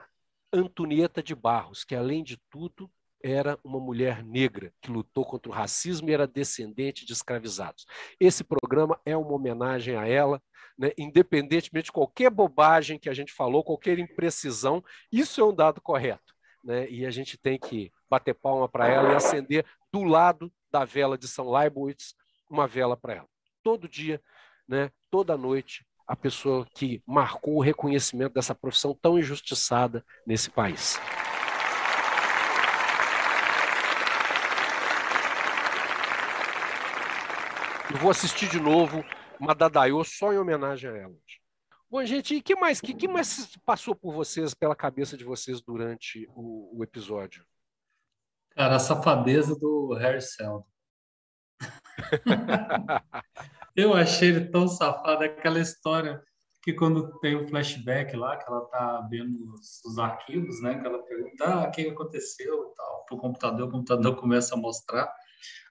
A: Antonieta de Barros, que além de tudo era uma mulher negra que lutou contra o racismo e era descendente de escravizados. Esse programa é uma homenagem a ela, né, independentemente de qualquer bobagem que a gente falou, qualquer imprecisão, isso é um dado correto. Né, e a gente tem que bater palma para ela e acender do lado da vela de São Leibowitz uma vela para ela. Todo dia, né, toda noite, a pessoa que marcou o reconhecimento dessa profissão tão injustiçada nesse país. Eu vou assistir de novo Madadayo só em homenagem a ela. Bom, gente, e que mais, que, que mais passou por vocês, pela cabeça de vocês durante o, o episódio?
C: Cara, a safadeza do Harry Seldon. <laughs> eu achei ele tão safado, aquela história que quando tem o flashback lá, que ela tá vendo os, os arquivos, né, que ela pergunta, ah, o que aconteceu e tal, pro computador, o computador <laughs> começa a mostrar,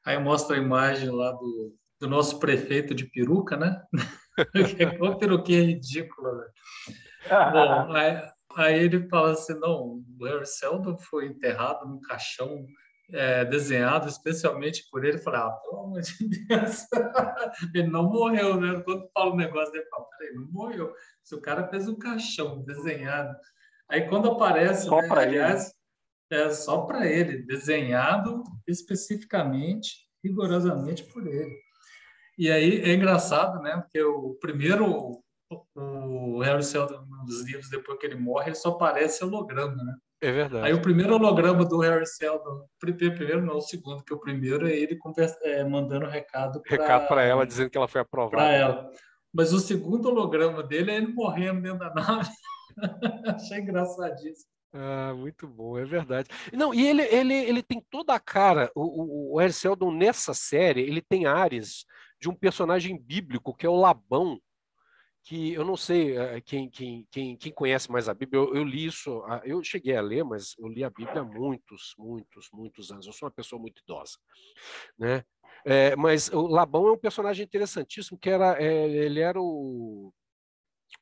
C: aí mostra a imagem lá do, do nosso prefeito de peruca, né? <laughs> <laughs> que é ridícula, velho. Bom, aí, aí, ele fala assim, não, o Harry Seldon foi enterrado num caixão é, desenhado especialmente por ele. Eu falei, ah, pelo amor de Deus, <laughs> ele não morreu, né? Quando fala um negócio, ele fala, peraí, não morreu. Se o cara fez um caixão desenhado. Aí quando aparece,
B: só né, para aliás,
C: ele. é só para ele, desenhado especificamente, rigorosamente por ele. E aí é engraçado, né? Porque o primeiro, o Harry Seldon, nos livros, depois que ele morre, ele só aparece holograma, né?
A: É verdade.
C: Aí o primeiro holograma do Harry Seldon, primeiro não, o segundo, que o primeiro é ele conversa, é, mandando recado
A: para recado para ela, dizendo que ela foi aprovada. Para
C: ela. Mas o segundo holograma dele é ele morrendo dentro da nave. <laughs> Achei engraçadíssimo.
A: Ah, muito bom, é verdade. Não, e ele, ele, ele tem toda a cara, o, o, o Harry Seldon nessa série, ele tem áreas de um personagem bíblico que é o Labão, que eu não sei eh, quem, quem, quem, quem conhece mais a Bíblia, eu, eu, li isso, eu cheguei a ler, mas eu li a Bíblia há muitos, muitos, muitos anos. Eu sou uma pessoa muito idosa, né? É, mas o Labão é um personagem interessantíssimo, que era, é, ele era o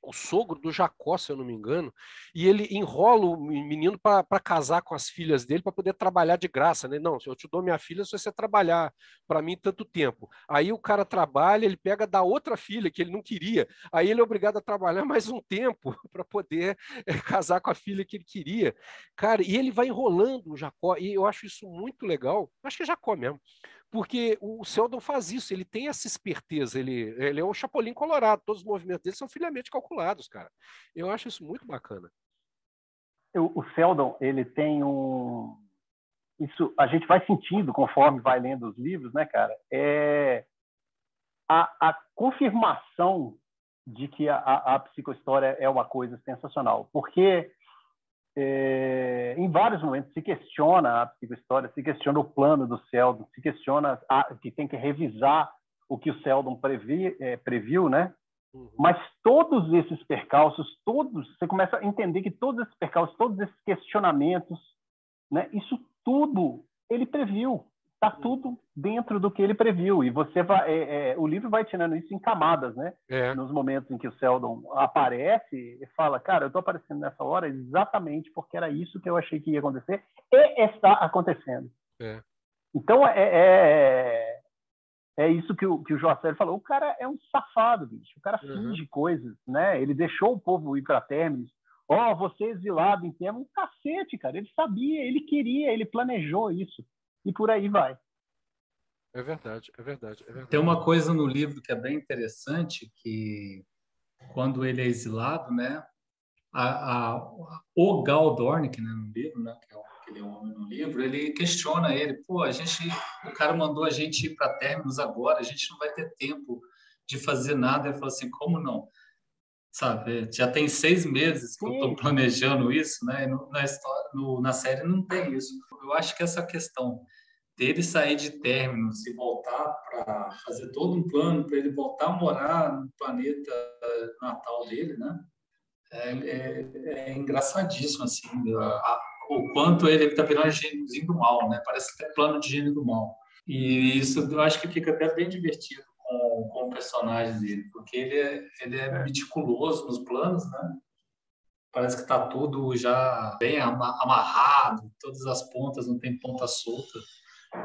A: o sogro do Jacó, se eu não me engano, e ele enrola o menino para casar com as filhas dele para poder trabalhar de graça, né? Não, se eu te dou minha filha, se você trabalhar para mim tanto tempo. Aí o cara trabalha, ele pega da outra filha que ele não queria, aí ele é obrigado a trabalhar mais um tempo <laughs> para poder é, casar com a filha que ele queria. Cara, e ele vai enrolando o Jacó, e eu acho isso muito legal, acho que é Jacó mesmo, porque o Seldon faz isso, ele tem essa esperteza, ele, ele é um chapolim colorado, todos os movimentos dele são filhamente calculados, cara. Eu acho isso muito bacana.
B: O, o Seldon, ele tem um... Isso a gente vai sentindo conforme vai lendo os livros, né, cara? É a, a confirmação de que a, a, a psicohistória é uma coisa sensacional, porque é, em vários momentos se questiona a psicohistória, se questiona o plano do Seldon, se questiona a, que tem que revisar o que o Seldon previ, é, previu, né? Uhum. Mas todos esses percalços, todos, você começa a entender que todos esses percalços, todos esses questionamentos, né? Isso tudo ele previu está tudo dentro do que ele previu. E você vai é, é, o livro vai tirando isso em camadas né? É. nos momentos em que o Seldon aparece e fala cara eu estou aparecendo nessa hora exatamente porque era isso que eu achei que ia acontecer e está acontecendo.
A: É.
B: então é, é, é isso que o que o falou. O cara é um safado bicho. O cara uhum. finge coisas né? Ele deixou o povo ir para términos ó oh, você exilado em termos um cacete cara. Ele sabia ele queria ele planejou isso e por aí vai.
A: É verdade, é verdade, é verdade.
C: Tem uma coisa no livro que é bem interessante, que quando ele é exilado, né, a, a, o Gal Dornick, né, no livro, né, que é aquele homem no livro, ele questiona ele, pô, a gente, o cara mandou a gente ir para términos agora, a gente não vai ter tempo de fazer nada. Ele falou assim, como não? Sabe, já tem seis meses que Sim. eu estou planejando isso, né? na, história, no, na série não tem isso. Eu acho que essa questão dele sair de términos e voltar para fazer todo um plano para ele voltar a morar no planeta natal dele, né? É, é, é engraçadíssimo assim, a, a, o quanto ele está virando gêniozinho do mal, né? Parece até plano de gênio do mal. E isso eu acho que fica até bem divertido com, com o personagem dele, porque ele é, ele é meticuloso nos planos, né? Parece que está tudo já bem amarrado, todas as pontas, não tem ponta solta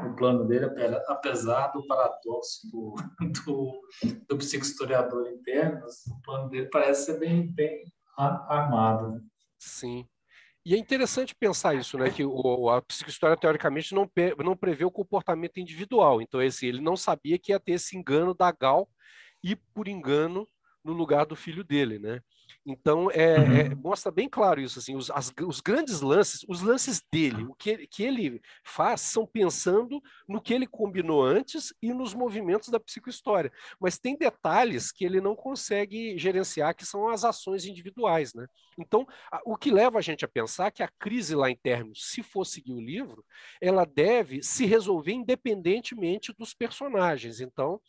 C: no plano dele, apesar do paradoxo do, do, do psicohistoriador interno, o plano dele parece ser bem, bem armado. Né?
A: Sim. E é interessante pensar isso, né? Que o, a psicohistória, teoricamente, não, não prevê o comportamento individual. Então, esse, ele não sabia que ia ter esse engano da Gal e, por engano, no lugar do filho dele, né? Então, é, uhum. é, mostra bem claro isso, assim, os, as, os, grandes lances, os lances dele, o que, que ele faz são pensando no que ele combinou antes e nos movimentos da psicohistória, mas tem detalhes que ele não consegue gerenciar, que são as ações individuais, né? Então, a, o que leva a gente a pensar que a crise lá em termos, se for seguir o livro, ela deve se resolver independentemente dos personagens, então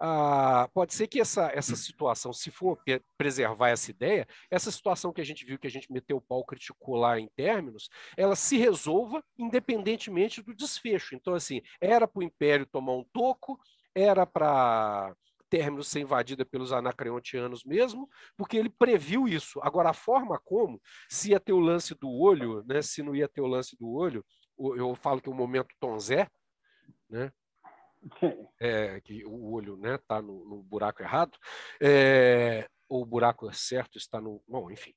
A: ah, pode ser que essa, essa situação, se for preservar essa ideia, essa situação que a gente viu, que a gente meteu o pau, criticou lá em términos, ela se resolva independentemente do desfecho. Então, assim, era para o Império tomar um toco, era para términos ser invadida pelos anacreontianos mesmo, porque ele previu isso. Agora, a forma como, se ia ter o lance do olho, né, se não ia ter o lance do olho, eu falo que o momento Tom Zé, né, é, que o olho está né, tá no, no, buraco errado, é, ou o buraco certo está no. Bom, enfim.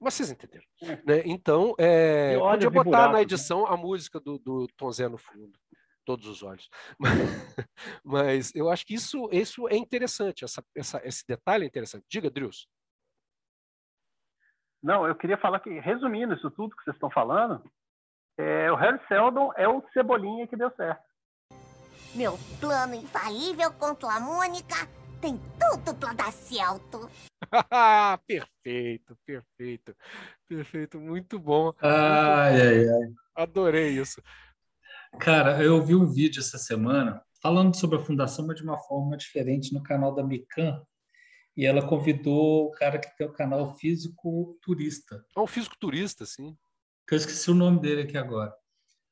A: Mas vocês entenderam. É. Né? Então, é, podia botar buraco, na né? edição né? a música do, do Tom Zé no fundo. Todos os olhos. Mas, <laughs> mas eu acho que isso, isso é interessante, essa, essa, esse detalhe é interessante. Diga, Drius.
B: Não, eu queria falar que, resumindo isso tudo que vocês estão falando, é, o Harry Seldon é o cebolinha que deu certo.
D: Meu plano infalível contra a Mônica tem tudo para dar certo. <laughs>
A: perfeito, perfeito. Perfeito, muito bom.
C: Ai, ai, ai.
A: Adorei isso.
C: Cara, eu vi um vídeo essa semana falando sobre a fundação, mas de uma forma diferente no canal da Mikan. E ela convidou o cara que tem o canal Físico Turista.
A: É um físico turista, sim.
C: Que eu esqueci o nome dele aqui agora.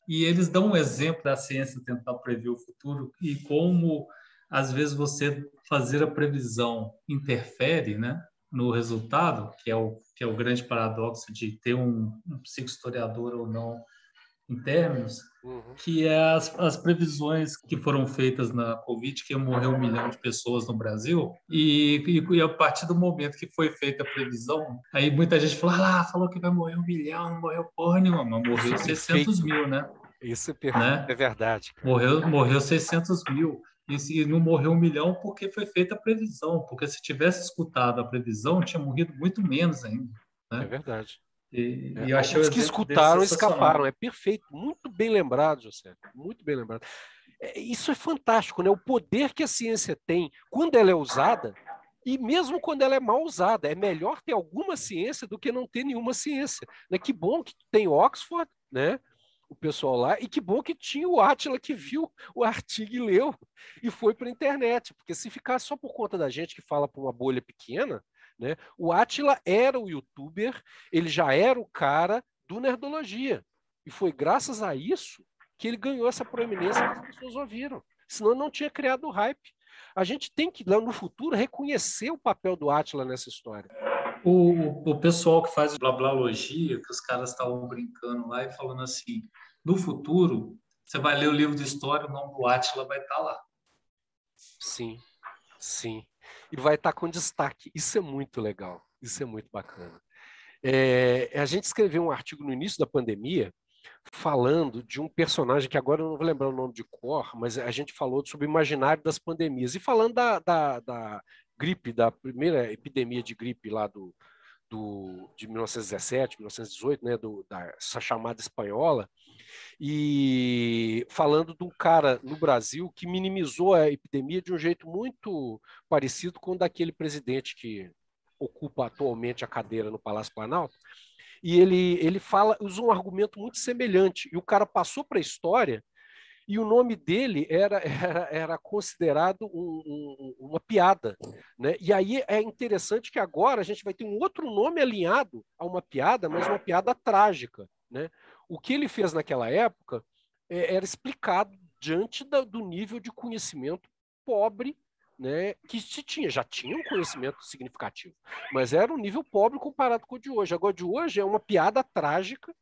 C: E eles dão um exemplo da ciência tentar prever o futuro e como, às vezes, você fazer a previsão interfere né, no resultado, que é o, que é o grande paradoxo de ter um, um psicohistoriador ou não em uhum. que é as, as previsões que foram feitas na Covid, que ia morrer um milhão de pessoas no Brasil, e, e, e, a partir do momento que foi feita a previsão, aí muita gente falou, ah, falou que vai morrer um milhão, não morreu porra nenhuma, mas morreu 600 é mil, né?
A: Isso é, né? é verdade.
C: Morreu, morreu 600 mil. E, se, não morreu um milhão porque foi feita a previsão. Porque se tivesse escutado a previsão, tinha morrido muito menos ainda. Né?
A: É verdade.
C: E, é. e eu achei
A: Os que escutaram escaparam. É perfeito. Muito bem lembrado, José. Muito bem lembrado. É, isso é fantástico, né? O poder que a ciência tem quando ela é usada e mesmo quando ela é mal usada. É melhor ter alguma ciência do que não ter nenhuma ciência. Né? Que bom que tem Oxford, né? o pessoal lá, e que bom que tinha o Átila que viu o artigo e leu e foi para a internet, porque se ficar só por conta da gente que fala para uma bolha pequena, né? O Átila era o youtuber, ele já era o cara do Nerdologia. E foi graças a isso que ele ganhou essa proeminência que as pessoas ouviram. Senão não tinha criado o hype. A gente tem que, lá no futuro, reconhecer o papel do Átila nessa história.
C: O, o pessoal que faz blablalogia, que os caras estavam brincando lá e falando assim, no futuro, você vai ler o livro de história, o nome do Átila vai estar lá.
A: Sim, sim e vai estar com destaque. Isso é muito legal, isso é muito bacana. É, a gente escreveu um artigo no início da pandemia falando de um personagem que agora eu não vou lembrar o nome de cor, mas a gente falou sobre o imaginário das pandemias e falando da, da, da gripe, da primeira epidemia de gripe lá do, do, de 1917, 1918, né, do, da chamada espanhola, e falando de um cara no Brasil que minimizou a epidemia de um jeito muito parecido com o daquele presidente que ocupa atualmente a cadeira no Palácio Planalto. E ele, ele fala, usa um argumento muito semelhante. E o cara passou para a história e o nome dele era, <laughs> era, era considerado um, um, uma piada. Né? E aí é interessante que agora a gente vai ter um outro nome alinhado a uma piada, mas uma piada trágica. Né? O que ele fez naquela época é, era explicado diante da, do nível de conhecimento pobre né, que se tinha, já tinha um conhecimento significativo, mas era um nível pobre comparado com o de hoje. Agora, de hoje é uma piada trágica.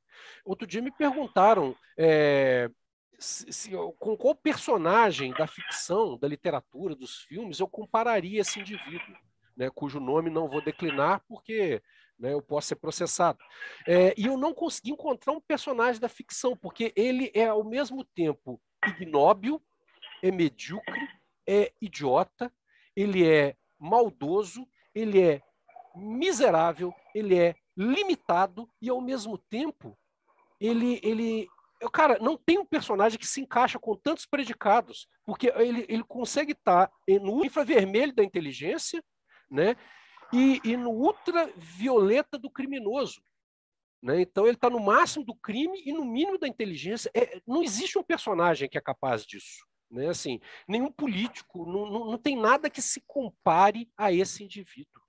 A: Outro dia me perguntaram é, se, se, com qual personagem da ficção, da literatura, dos filmes eu compararia esse indivíduo, né, cujo nome não vou declinar porque né, eu posso ser processado. É, e eu não consegui encontrar um personagem da ficção, porque ele é ao mesmo tempo ignóbil, é medíocre, é idiota, ele é maldoso, ele é miserável, ele é limitado e ao mesmo tempo ele ele cara, não tem um personagem que se encaixa com tantos predicados, porque ele, ele consegue estar no infravermelho da inteligência, né? E, e no ultravioleta do criminoso. Né? Então ele está no máximo do crime e no mínimo da inteligência. É, não existe um personagem que é capaz disso. Né? Assim, nenhum político, não, não, não tem nada que se compare a esse indivíduo.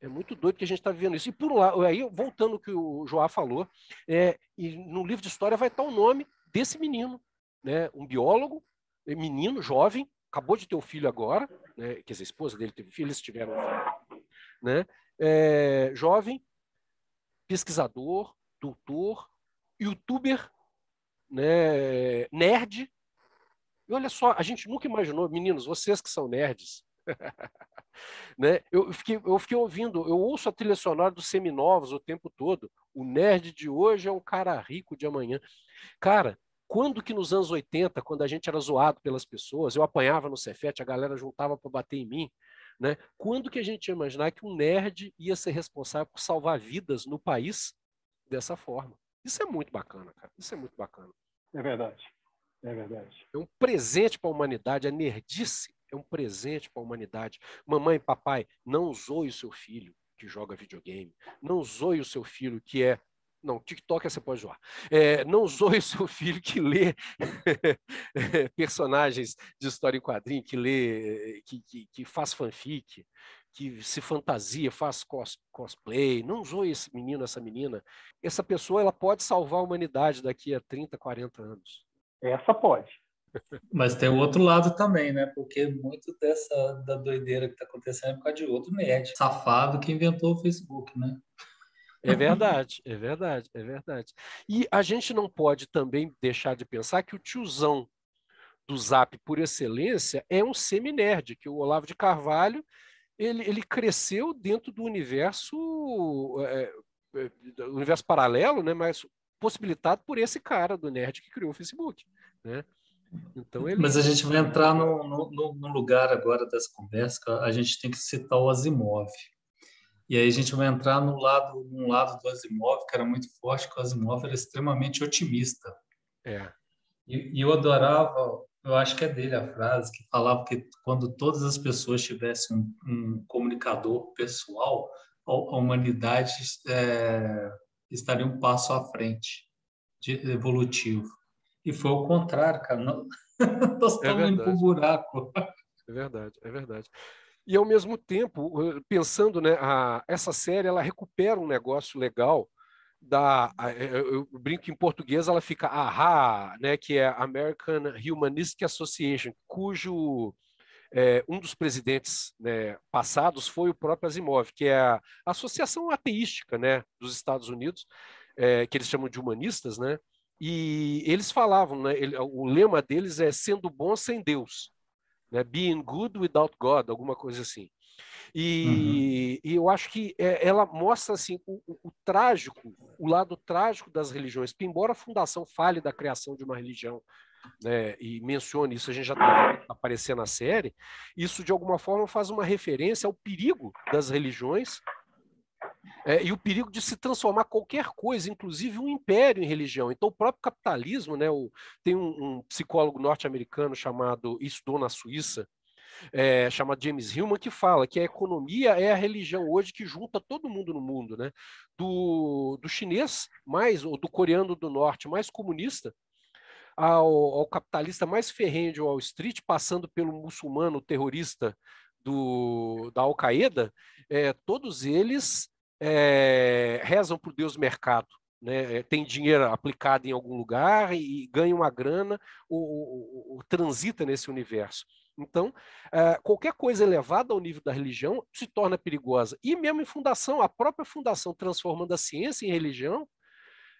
A: É muito doido que a gente está vivendo isso. E por lado, aí, voltando ao que o Joá falou, é, e no livro de história vai estar o nome desse menino, né? um biólogo, é, menino, jovem, acabou de ter um filho agora, né? quer dizer, a esposa dele teve filho, eles tiveram um filho, né? É, jovem, pesquisador, doutor, youtuber, né? nerd, e olha só, a gente nunca imaginou, meninos, vocês que são nerds, <laughs> né? eu, fiquei, eu fiquei ouvindo, eu ouço a trilha sonora dos seminovos o tempo todo. O nerd de hoje é um cara rico de amanhã. Cara, quando que nos anos 80, quando a gente era zoado pelas pessoas, eu apanhava no Cefete, a galera juntava para bater em mim, né? Quando que a gente ia imaginar que um nerd ia ser responsável por salvar vidas no país dessa forma? Isso é muito bacana, cara. Isso é muito bacana.
B: É verdade. É verdade.
A: É um presente para a humanidade. A nerdice é um presente para a humanidade. Mamãe e papai, não zoe o seu filho que joga videogame. Não zoe o seu filho que é. Não, TikTok você pode zoar. É, não zoe o <laughs> seu filho que lê <laughs> personagens de história em quadrinho, que lê, que, que, que faz fanfic, que se fantasia, faz cos, cosplay. Não zoe esse menino, essa menina. Essa pessoa ela pode salvar a humanidade daqui a 30, 40 anos.
B: Essa pode. <laughs>
C: Mas tem o outro lado também, né? Porque muito dessa da doideira que está acontecendo é por causa de outro nerd safado que inventou o Facebook, né?
A: É verdade, é verdade, é verdade. E a gente não pode também deixar de pensar que o tiozão do Zap por excelência é um semi-nerd, que o Olavo de Carvalho ele, ele cresceu dentro do universo é, é, universo paralelo, né? Mas possibilitado por esse cara do nerd que criou o Facebook, né?
C: Então ele... Mas a gente vai entrar no lugar agora dessa conversa, a gente tem que citar o Asimov. E aí a gente vai entrar no lado, num lado do Asimov, que era muito forte, que o Asimov era extremamente otimista.
A: É.
C: E, e eu adorava, eu acho que é dele a frase, que falava que quando todas as pessoas tivessem um, um comunicador pessoal, a, a humanidade é, estaria um passo à frente, de, evolutivo. E foi o contrário, cara. <laughs> Nós estamos é indo para buraco.
A: É verdade, é verdade. E ao mesmo tempo, pensando, né, a, essa série ela recupera um negócio legal da, eu, eu brinco em português, ela fica AHA, né, que é American Humanistic Association, cujo é, um dos presidentes né, passados foi o próprio Asimov, que é a Associação Ateística né, dos Estados Unidos, é, que eles chamam de humanistas, né? E eles falavam, né, ele, o lema deles é sendo bom sem Deus, né, being good without God, alguma coisa assim. E, uhum. e eu acho que é, ela mostra assim o, o, trágico, o lado trágico das religiões, que embora a fundação fale da criação de uma religião né, e mencione isso, a gente já está aparecendo na série, isso de alguma forma faz uma referência ao perigo das religiões é, e o perigo de se transformar qualquer coisa, inclusive um império em religião. Então, o próprio capitalismo, né, o, tem um, um psicólogo norte-americano chamado, estudou na Suíça, é, chamado James Hillman, que fala que a economia é a religião hoje que junta todo mundo no mundo, né? Do, do chinês mais, ou do coreano do norte mais comunista, ao, ao capitalista mais ferrenho de Wall Street, passando pelo muçulmano terrorista do, da Al-Qaeda, é, todos eles é, rezam o Deus mercado. Né? É, tem dinheiro aplicado em algum lugar e, e ganha uma grana ou, ou, ou, transita nesse universo. Então, é, qualquer coisa elevada ao nível da religião se torna perigosa. E mesmo em fundação, a própria fundação transformando a ciência em religião,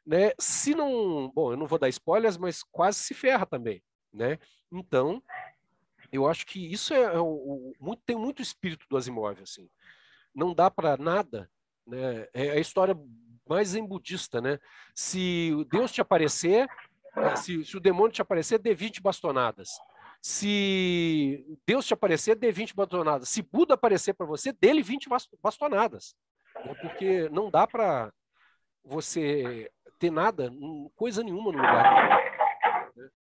A: né? se não. Bom, eu não vou dar spoilers, mas quase se ferra também. Né? Então, eu acho que isso é, é o, muito, tem muito espírito do Asimov. Assim. Não dá para nada. Né? É a história mais em budista. Né? Se Deus te aparecer, é, se, se o demônio te aparecer, dê 20 bastonadas. Se Deus te aparecer, dê 20 bastonadas. Se Buda aparecer para você, dê-lhe 20 bastonadas. Né? Porque não dá para você ter nada, coisa nenhuma no lugar.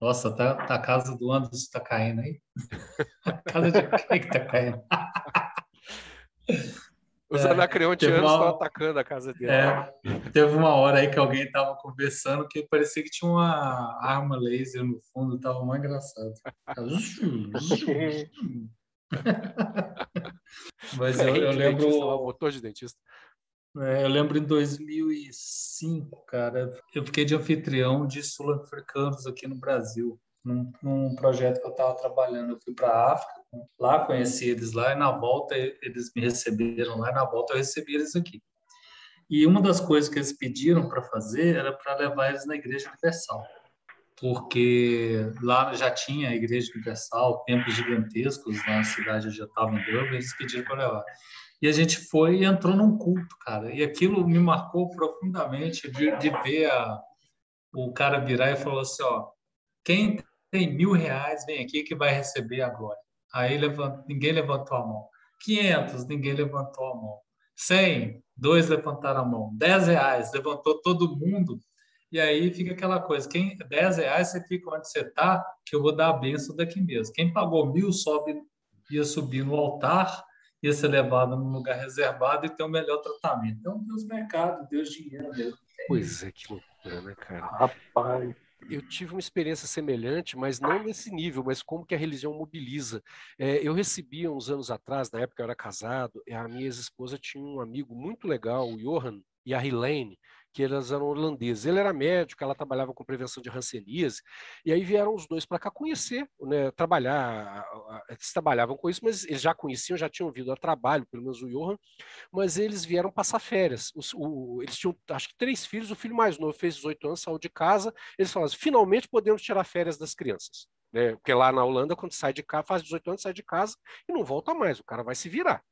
C: Nossa, tá, tá a casa do Anderson tá caindo aí. <laughs> a casa de quem que tá caindo? <laughs>
A: Os é, anacreontianos estão atacando a casa dele.
C: É, teve uma hora aí que alguém estava conversando que parecia que tinha uma arma laser no fundo, estava mais engraçado. <laughs> Mas eu, eu lembro.
A: o motor de dentista.
C: É, eu lembro em 2005, cara, eu fiquei de anfitrião de sul-africanos aqui no Brasil, num, num, projeto que eu estava trabalhando. Eu fui para a África, lá conheci eles lá, e na volta eles me receberam lá, e na volta eu recebi eles aqui. E uma das coisas que eles pediram para fazer era para levar eles na Igreja Universal, porque lá já tinha a Igreja Universal, templos gigantescos na cidade onde eu estava em Durban, eles pediram para levar. E a gente foi e entrou num culto, cara. E aquilo me marcou profundamente de, de ver a, o cara virar e falou assim: ó, quem tem mil reais, vem aqui que vai receber a glória. Aí levant, ninguém levantou a mão. 500, ninguém levantou a mão. 100, dois levantaram a mão. 10 reais, levantou todo mundo. E aí fica aquela coisa: quem 10 reais você fica onde você está, que eu vou dar a benção daqui mesmo. Quem pagou mil sobe, ia subir no altar ia ser levado num lugar reservado e ter o um melhor tratamento. Então, Deus mercado, Deus dinheiro mesmo.
A: Pois é, que loucura, né, cara?
B: Rapaz.
A: Eu tive uma experiência semelhante, mas não nesse nível, mas como que a religião mobiliza. É, eu recebia uns anos atrás, na época eu era casado, a minha ex-esposa tinha um amigo muito legal, o Johan, e a Helene, que elas eram holandeses. Ele era médico, ela trabalhava com prevenção de ranceníase, e aí vieram os dois para cá conhecer, né, trabalhar, eles trabalhavam com isso, mas eles já conheciam, já tinham vindo a trabalho, pelo menos o Johan, mas eles vieram passar férias. Os, o, eles tinham, acho que três filhos, o filho mais novo fez 18 anos, saiu de casa, eles falaram assim, finalmente podemos tirar férias das crianças. Né? Porque lá na Holanda, quando sai de casa, faz 18 anos, sai de casa e não volta mais, o cara vai se virar.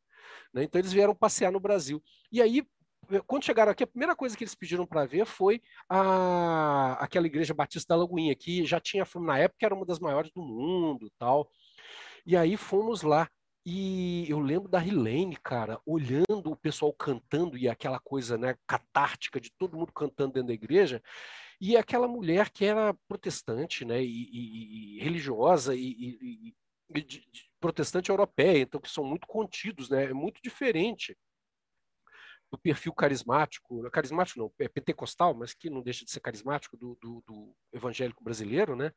A: Né? Então eles vieram passear no Brasil. E aí quando chegaram aqui, a primeira coisa que eles pediram para ver foi a, aquela igreja batista da Lagoinha, que já tinha, na época, era uma das maiores do mundo tal. E aí fomos lá. E eu lembro da Rilene, cara, olhando o pessoal cantando e aquela coisa né, catártica de todo mundo cantando dentro da igreja, e aquela mulher que era protestante né, e, e, e religiosa e, e de, de, protestante europeia, então que são muito contidos, né, é muito diferente do perfil carismático, carismático não, é pentecostal, mas que não deixa de ser carismático do, do, do evangélico brasileiro, né?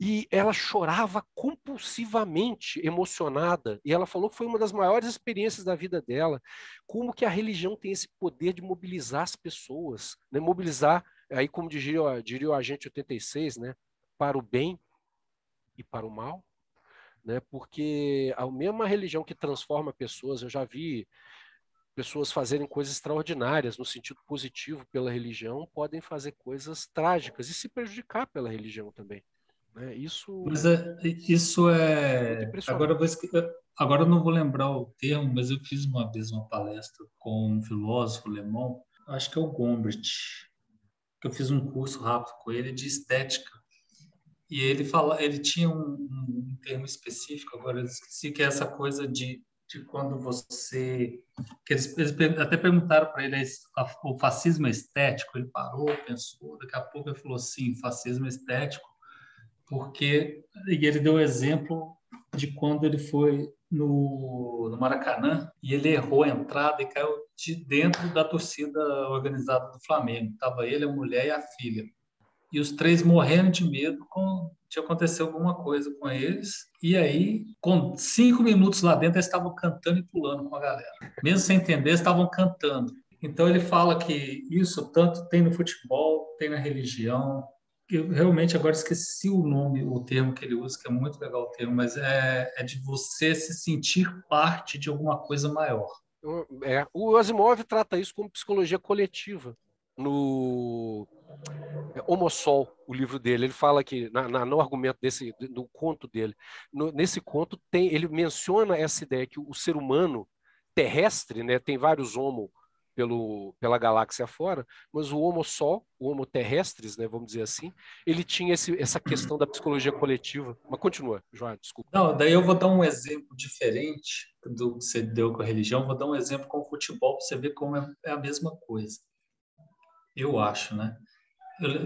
A: E ela chorava compulsivamente, emocionada, e ela falou que foi uma das maiores experiências da vida dela, como que a religião tem esse poder de mobilizar as pessoas, né? mobilizar, aí como diria, diria o agente 86, né? para o bem e para o mal, né? porque a mesma religião que transforma pessoas, eu já vi pessoas fazerem coisas extraordinárias no sentido positivo pela religião podem fazer coisas trágicas e se prejudicar pela religião também. Né? Isso,
C: mas é, isso é. Agora eu, vou, agora eu não vou lembrar o termo, mas eu fiz uma vez uma palestra com um filósofo alemão, acho que é o Gombrich, que eu fiz um curso rápido com ele de estética. E ele fala, ele tinha um, um termo específico, agora eu esqueci, que é essa coisa de de quando você. Que eles, eles até perguntaram para ele o fascismo é estético. Ele parou, pensou, daqui a pouco ele falou: sim, fascismo é estético, porque. E ele deu o exemplo de quando ele foi no, no Maracanã e ele errou a entrada e caiu de dentro da torcida organizada do Flamengo. Estava ele, a mulher e a filha. e os três morrendo de medo com de acontecer alguma coisa com eles. E aí, com cinco minutos lá dentro, eles estavam cantando e pulando com a galera. Mesmo sem entender, estavam cantando. Então ele fala que isso tanto tem no futebol, tem na religião. Eu realmente agora esqueci o nome, o termo que ele usa, que é muito legal o termo, mas é, é de você se sentir parte de alguma coisa maior.
A: É, o Asimov trata isso como psicologia coletiva. No Homossol, o livro dele, ele fala que, na, na, no argumento desse, do conto dele, no, nesse conto tem, ele menciona essa ideia que o ser humano terrestre, né, tem vários homo pelo, pela galáxia fora, mas o Homo Sol, o Homo terrestres, né, vamos dizer assim, ele tinha esse, essa questão da psicologia coletiva. Mas continua, João, desculpa.
C: Não, daí eu vou dar um exemplo diferente do que você deu com a religião, vou dar um exemplo com o futebol para você ver como é, é a mesma coisa. Eu acho, né?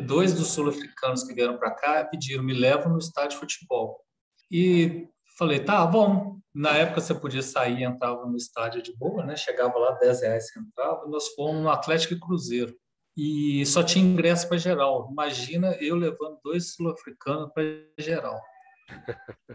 C: Dois dos sul-africanos que vieram para cá pediram, me levam no estádio de futebol. E falei, tá bom. Na época você podia sair, entrava no estádio de boa, né? Chegava lá, 10 reais você entrava. Nós fomos no Atlético e Cruzeiro. E só tinha ingresso para geral. Imagina eu levando dois sul-africanos para geral.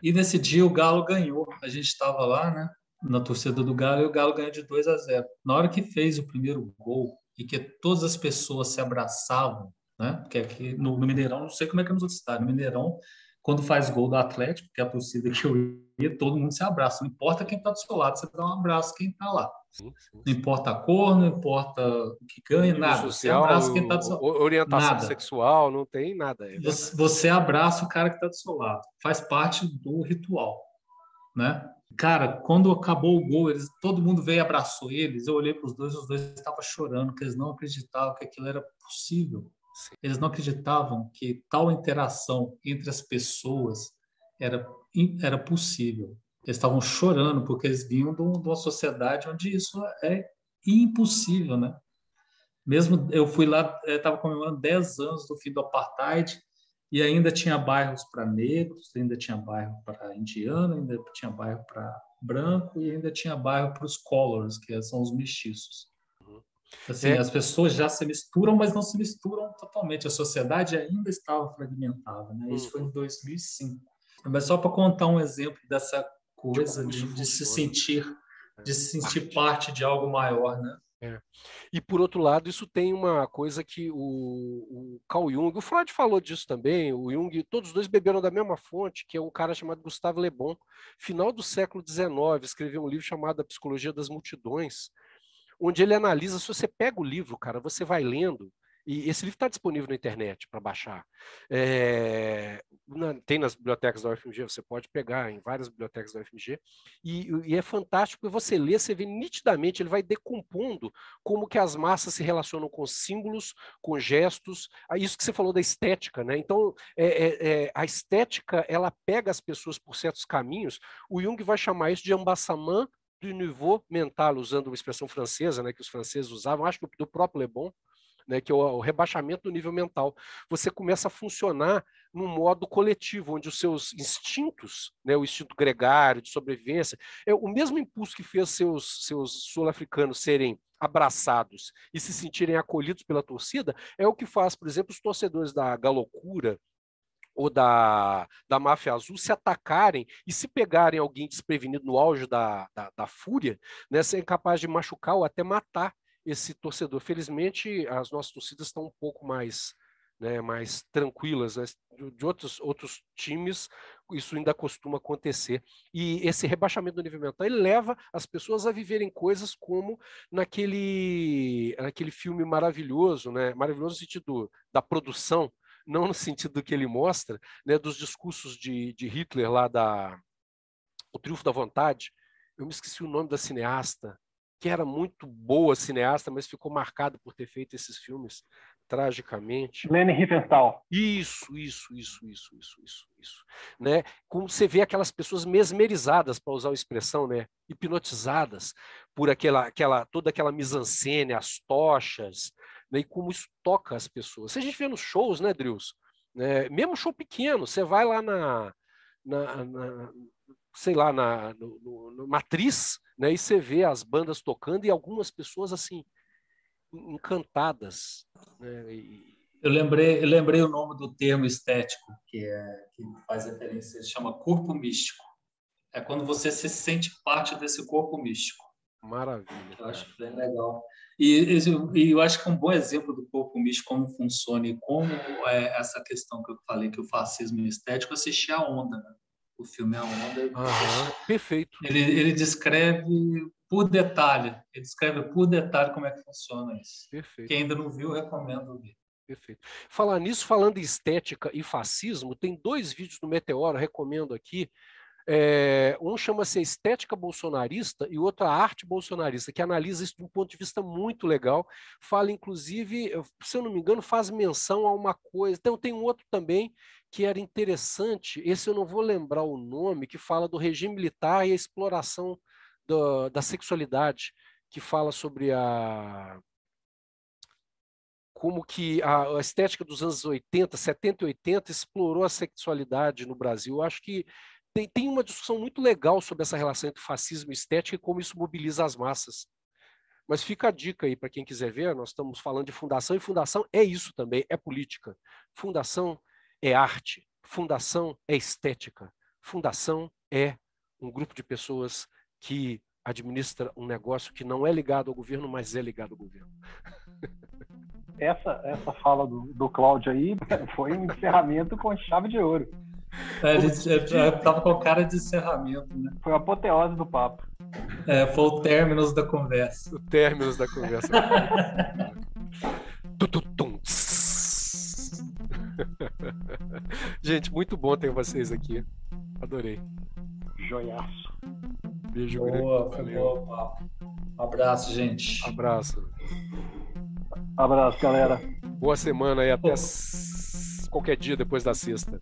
C: E nesse dia o Galo ganhou. A gente estava lá, né? Na torcida do Galo, e o Galo ganhou de 2 a 0. Na hora que fez o primeiro gol e que todas as pessoas se abraçavam, né? Porque aqui no, no Mineirão, não sei como é que é nos outros estádios. No Mineirão, quando faz gol do Atlético, que é a torcida que eu ia, todo mundo se abraça. Não importa quem está do seu lado, você dá um abraço quem está lá. Não importa a cor, não importa o que ganha, nada.
A: Social, você abraça quem está do seu lado. Orientação nada. sexual, não tem nada.
C: É você, você, abraça o cara que está do seu lado. Faz parte do ritual, né? Cara, quando acabou o gol, eles, todo mundo veio e abraçou eles. Eu olhei para os dois, os dois estavam chorando, porque eles não acreditavam que aquilo era possível. Eles não acreditavam que tal interação entre as pessoas era, era possível. Eles estavam chorando porque eles vinham de uma sociedade onde isso é impossível, né? Mesmo eu fui lá, estava comemorando 10 anos do fim do apartheid e ainda tinha bairros para negros, ainda tinha bairro para indiano, ainda tinha bairro para branco e ainda tinha bairro para os colors, que são os mestiços. Assim, é. As pessoas já se misturam, mas não se misturam totalmente. A sociedade ainda estava fragmentada. Né? Isso foi em 2005. Uhum. Mas só para contar um exemplo dessa coisa de, de, se sentir, é. de se sentir parte de algo maior, né?
A: É. E por outro lado, isso tem uma coisa que o, o Carl Jung, o Freud falou disso também, o Jung, todos os dois beberam da mesma fonte, que é um cara chamado Gustavo Le Bon, final do século XIX, escreveu um livro chamado A Psicologia das Multidões, onde ele analisa, se você pega o livro, cara, você vai lendo, e esse livro está disponível na internet para baixar. É, na, tem nas bibliotecas da UFMG, você pode pegar em várias bibliotecas da UFMG, e, e, é fantástico, porque você lê, você vê nitidamente, ele vai decompondo como que as massas se relacionam com símbolos, com gestos, isso que você falou da estética, né? Então, é, é, é, a estética, ela pega as pessoas por certos caminhos, o Jung vai chamar isso de ambassamã do niveau mental, usando uma expressão francesa, né, que os franceses usavam, acho que do próprio Le Bon, né, que é o, rebaixamento do nível mental. Você começa a funcionar num modo coletivo, onde os seus instintos, né, o instinto gregário de sobrevivência, é o mesmo impulso que fez seus, seus sul-africanos serem abraçados e se sentirem acolhidos pela torcida, é o que faz, por exemplo, os torcedores da Galocura, ou da, da máfia azul se atacarem e se pegarem alguém desprevenido no auge da, da, da fúria, né, serem capazes de machucar ou até matar esse torcedor. Felizmente, as nossas torcidas estão um pouco mais, né, mais tranquilas. Né? De outros, outros times, isso ainda costuma acontecer. E esse rebaixamento do nível mental leva as pessoas a viverem coisas como naquele, naquele filme maravilhoso, né? maravilhoso no sentido da produção, não no sentido do que ele mostra, né, dos discursos de, de Hitler lá da O Triunfo da Vontade. Eu me esqueci o nome da cineasta, que era muito boa cineasta, mas ficou marcada por ter feito esses filmes tragicamente.
B: Leni Riefenstahl.
A: Isso, isso, isso, isso, isso, isso, isso. Né? Como você vê aquelas pessoas mesmerizadas, para usar a expressão, né? hipnotizadas por aquela, aquela, toda aquela mise-en-scène, as tochas, né, e como isso toca as pessoas. Se a gente vê nos shows, né, Drills? Né, mesmo show pequeno, você vai lá na, na, na sei lá, na no, no, no, Matriz, né, e você vê as bandas tocando e algumas pessoas assim encantadas, né, e,
C: Eu lembrei, eu lembrei o nome do termo estético, que, é, que faz referência, chama corpo místico. É quando você se sente parte desse corpo místico.
A: Maravilha.
C: Eu acho bem legal. E, e, eu acho que um bom exemplo do corpo místico, como funciona e como é essa questão que eu falei, que o fascismo é estético, assistir a Onda. Né? O filme A Onda.
A: Uhum, perfeito.
C: Ele, ele descreve por detalhe, ele descreve por detalhe como é que funciona isso.
A: Perfeito.
C: Quem ainda não viu, recomendo ver.
A: Perfeito. Falar nisso, falando em estética e fascismo, tem dois vídeos do Meteoro, recomendo aqui. É, um chama-se Estética Bolsonarista e outro a Arte Bolsonarista, que analisa isso de um ponto de vista muito legal. Fala, inclusive, se eu não me engano, faz menção a uma coisa. Então, tem um outro também que era interessante, esse eu não vou lembrar o nome, que fala do regime militar e a exploração do, da sexualidade, que fala sobre a como que a, a, estética dos anos 80, 70 e 80 explorou a sexualidade no Brasil. Eu acho que tem, tem uma discussão muito legal sobre essa relação entre fascismo e estética e como isso mobiliza as massas. Mas fica a dica aí para quem quiser ver, nós estamos falando de fundação, e fundação é isso também, é política. Fundação é arte, fundação é estética, fundação é um grupo de pessoas que administra um negócio que não é ligado ao governo, mas é ligado ao governo.
B: Essa, essa fala do, do Cláudio aí <laughs> foi um encerramento com chave de ouro.
C: É, ele estava com cara de encerramento, né?
B: Foi a apoteose do papo.
C: É, foi o término da conversa.
A: O término da conversa. <laughs> Gente, muito bom ter vocês aqui. Adorei.
B: Joiaço.
A: Beijo
C: boa, grande. Boa, um abraço, gente.
A: Abraço.
B: Abraço, galera.
A: Boa semana e até qualquer dia depois da sexta.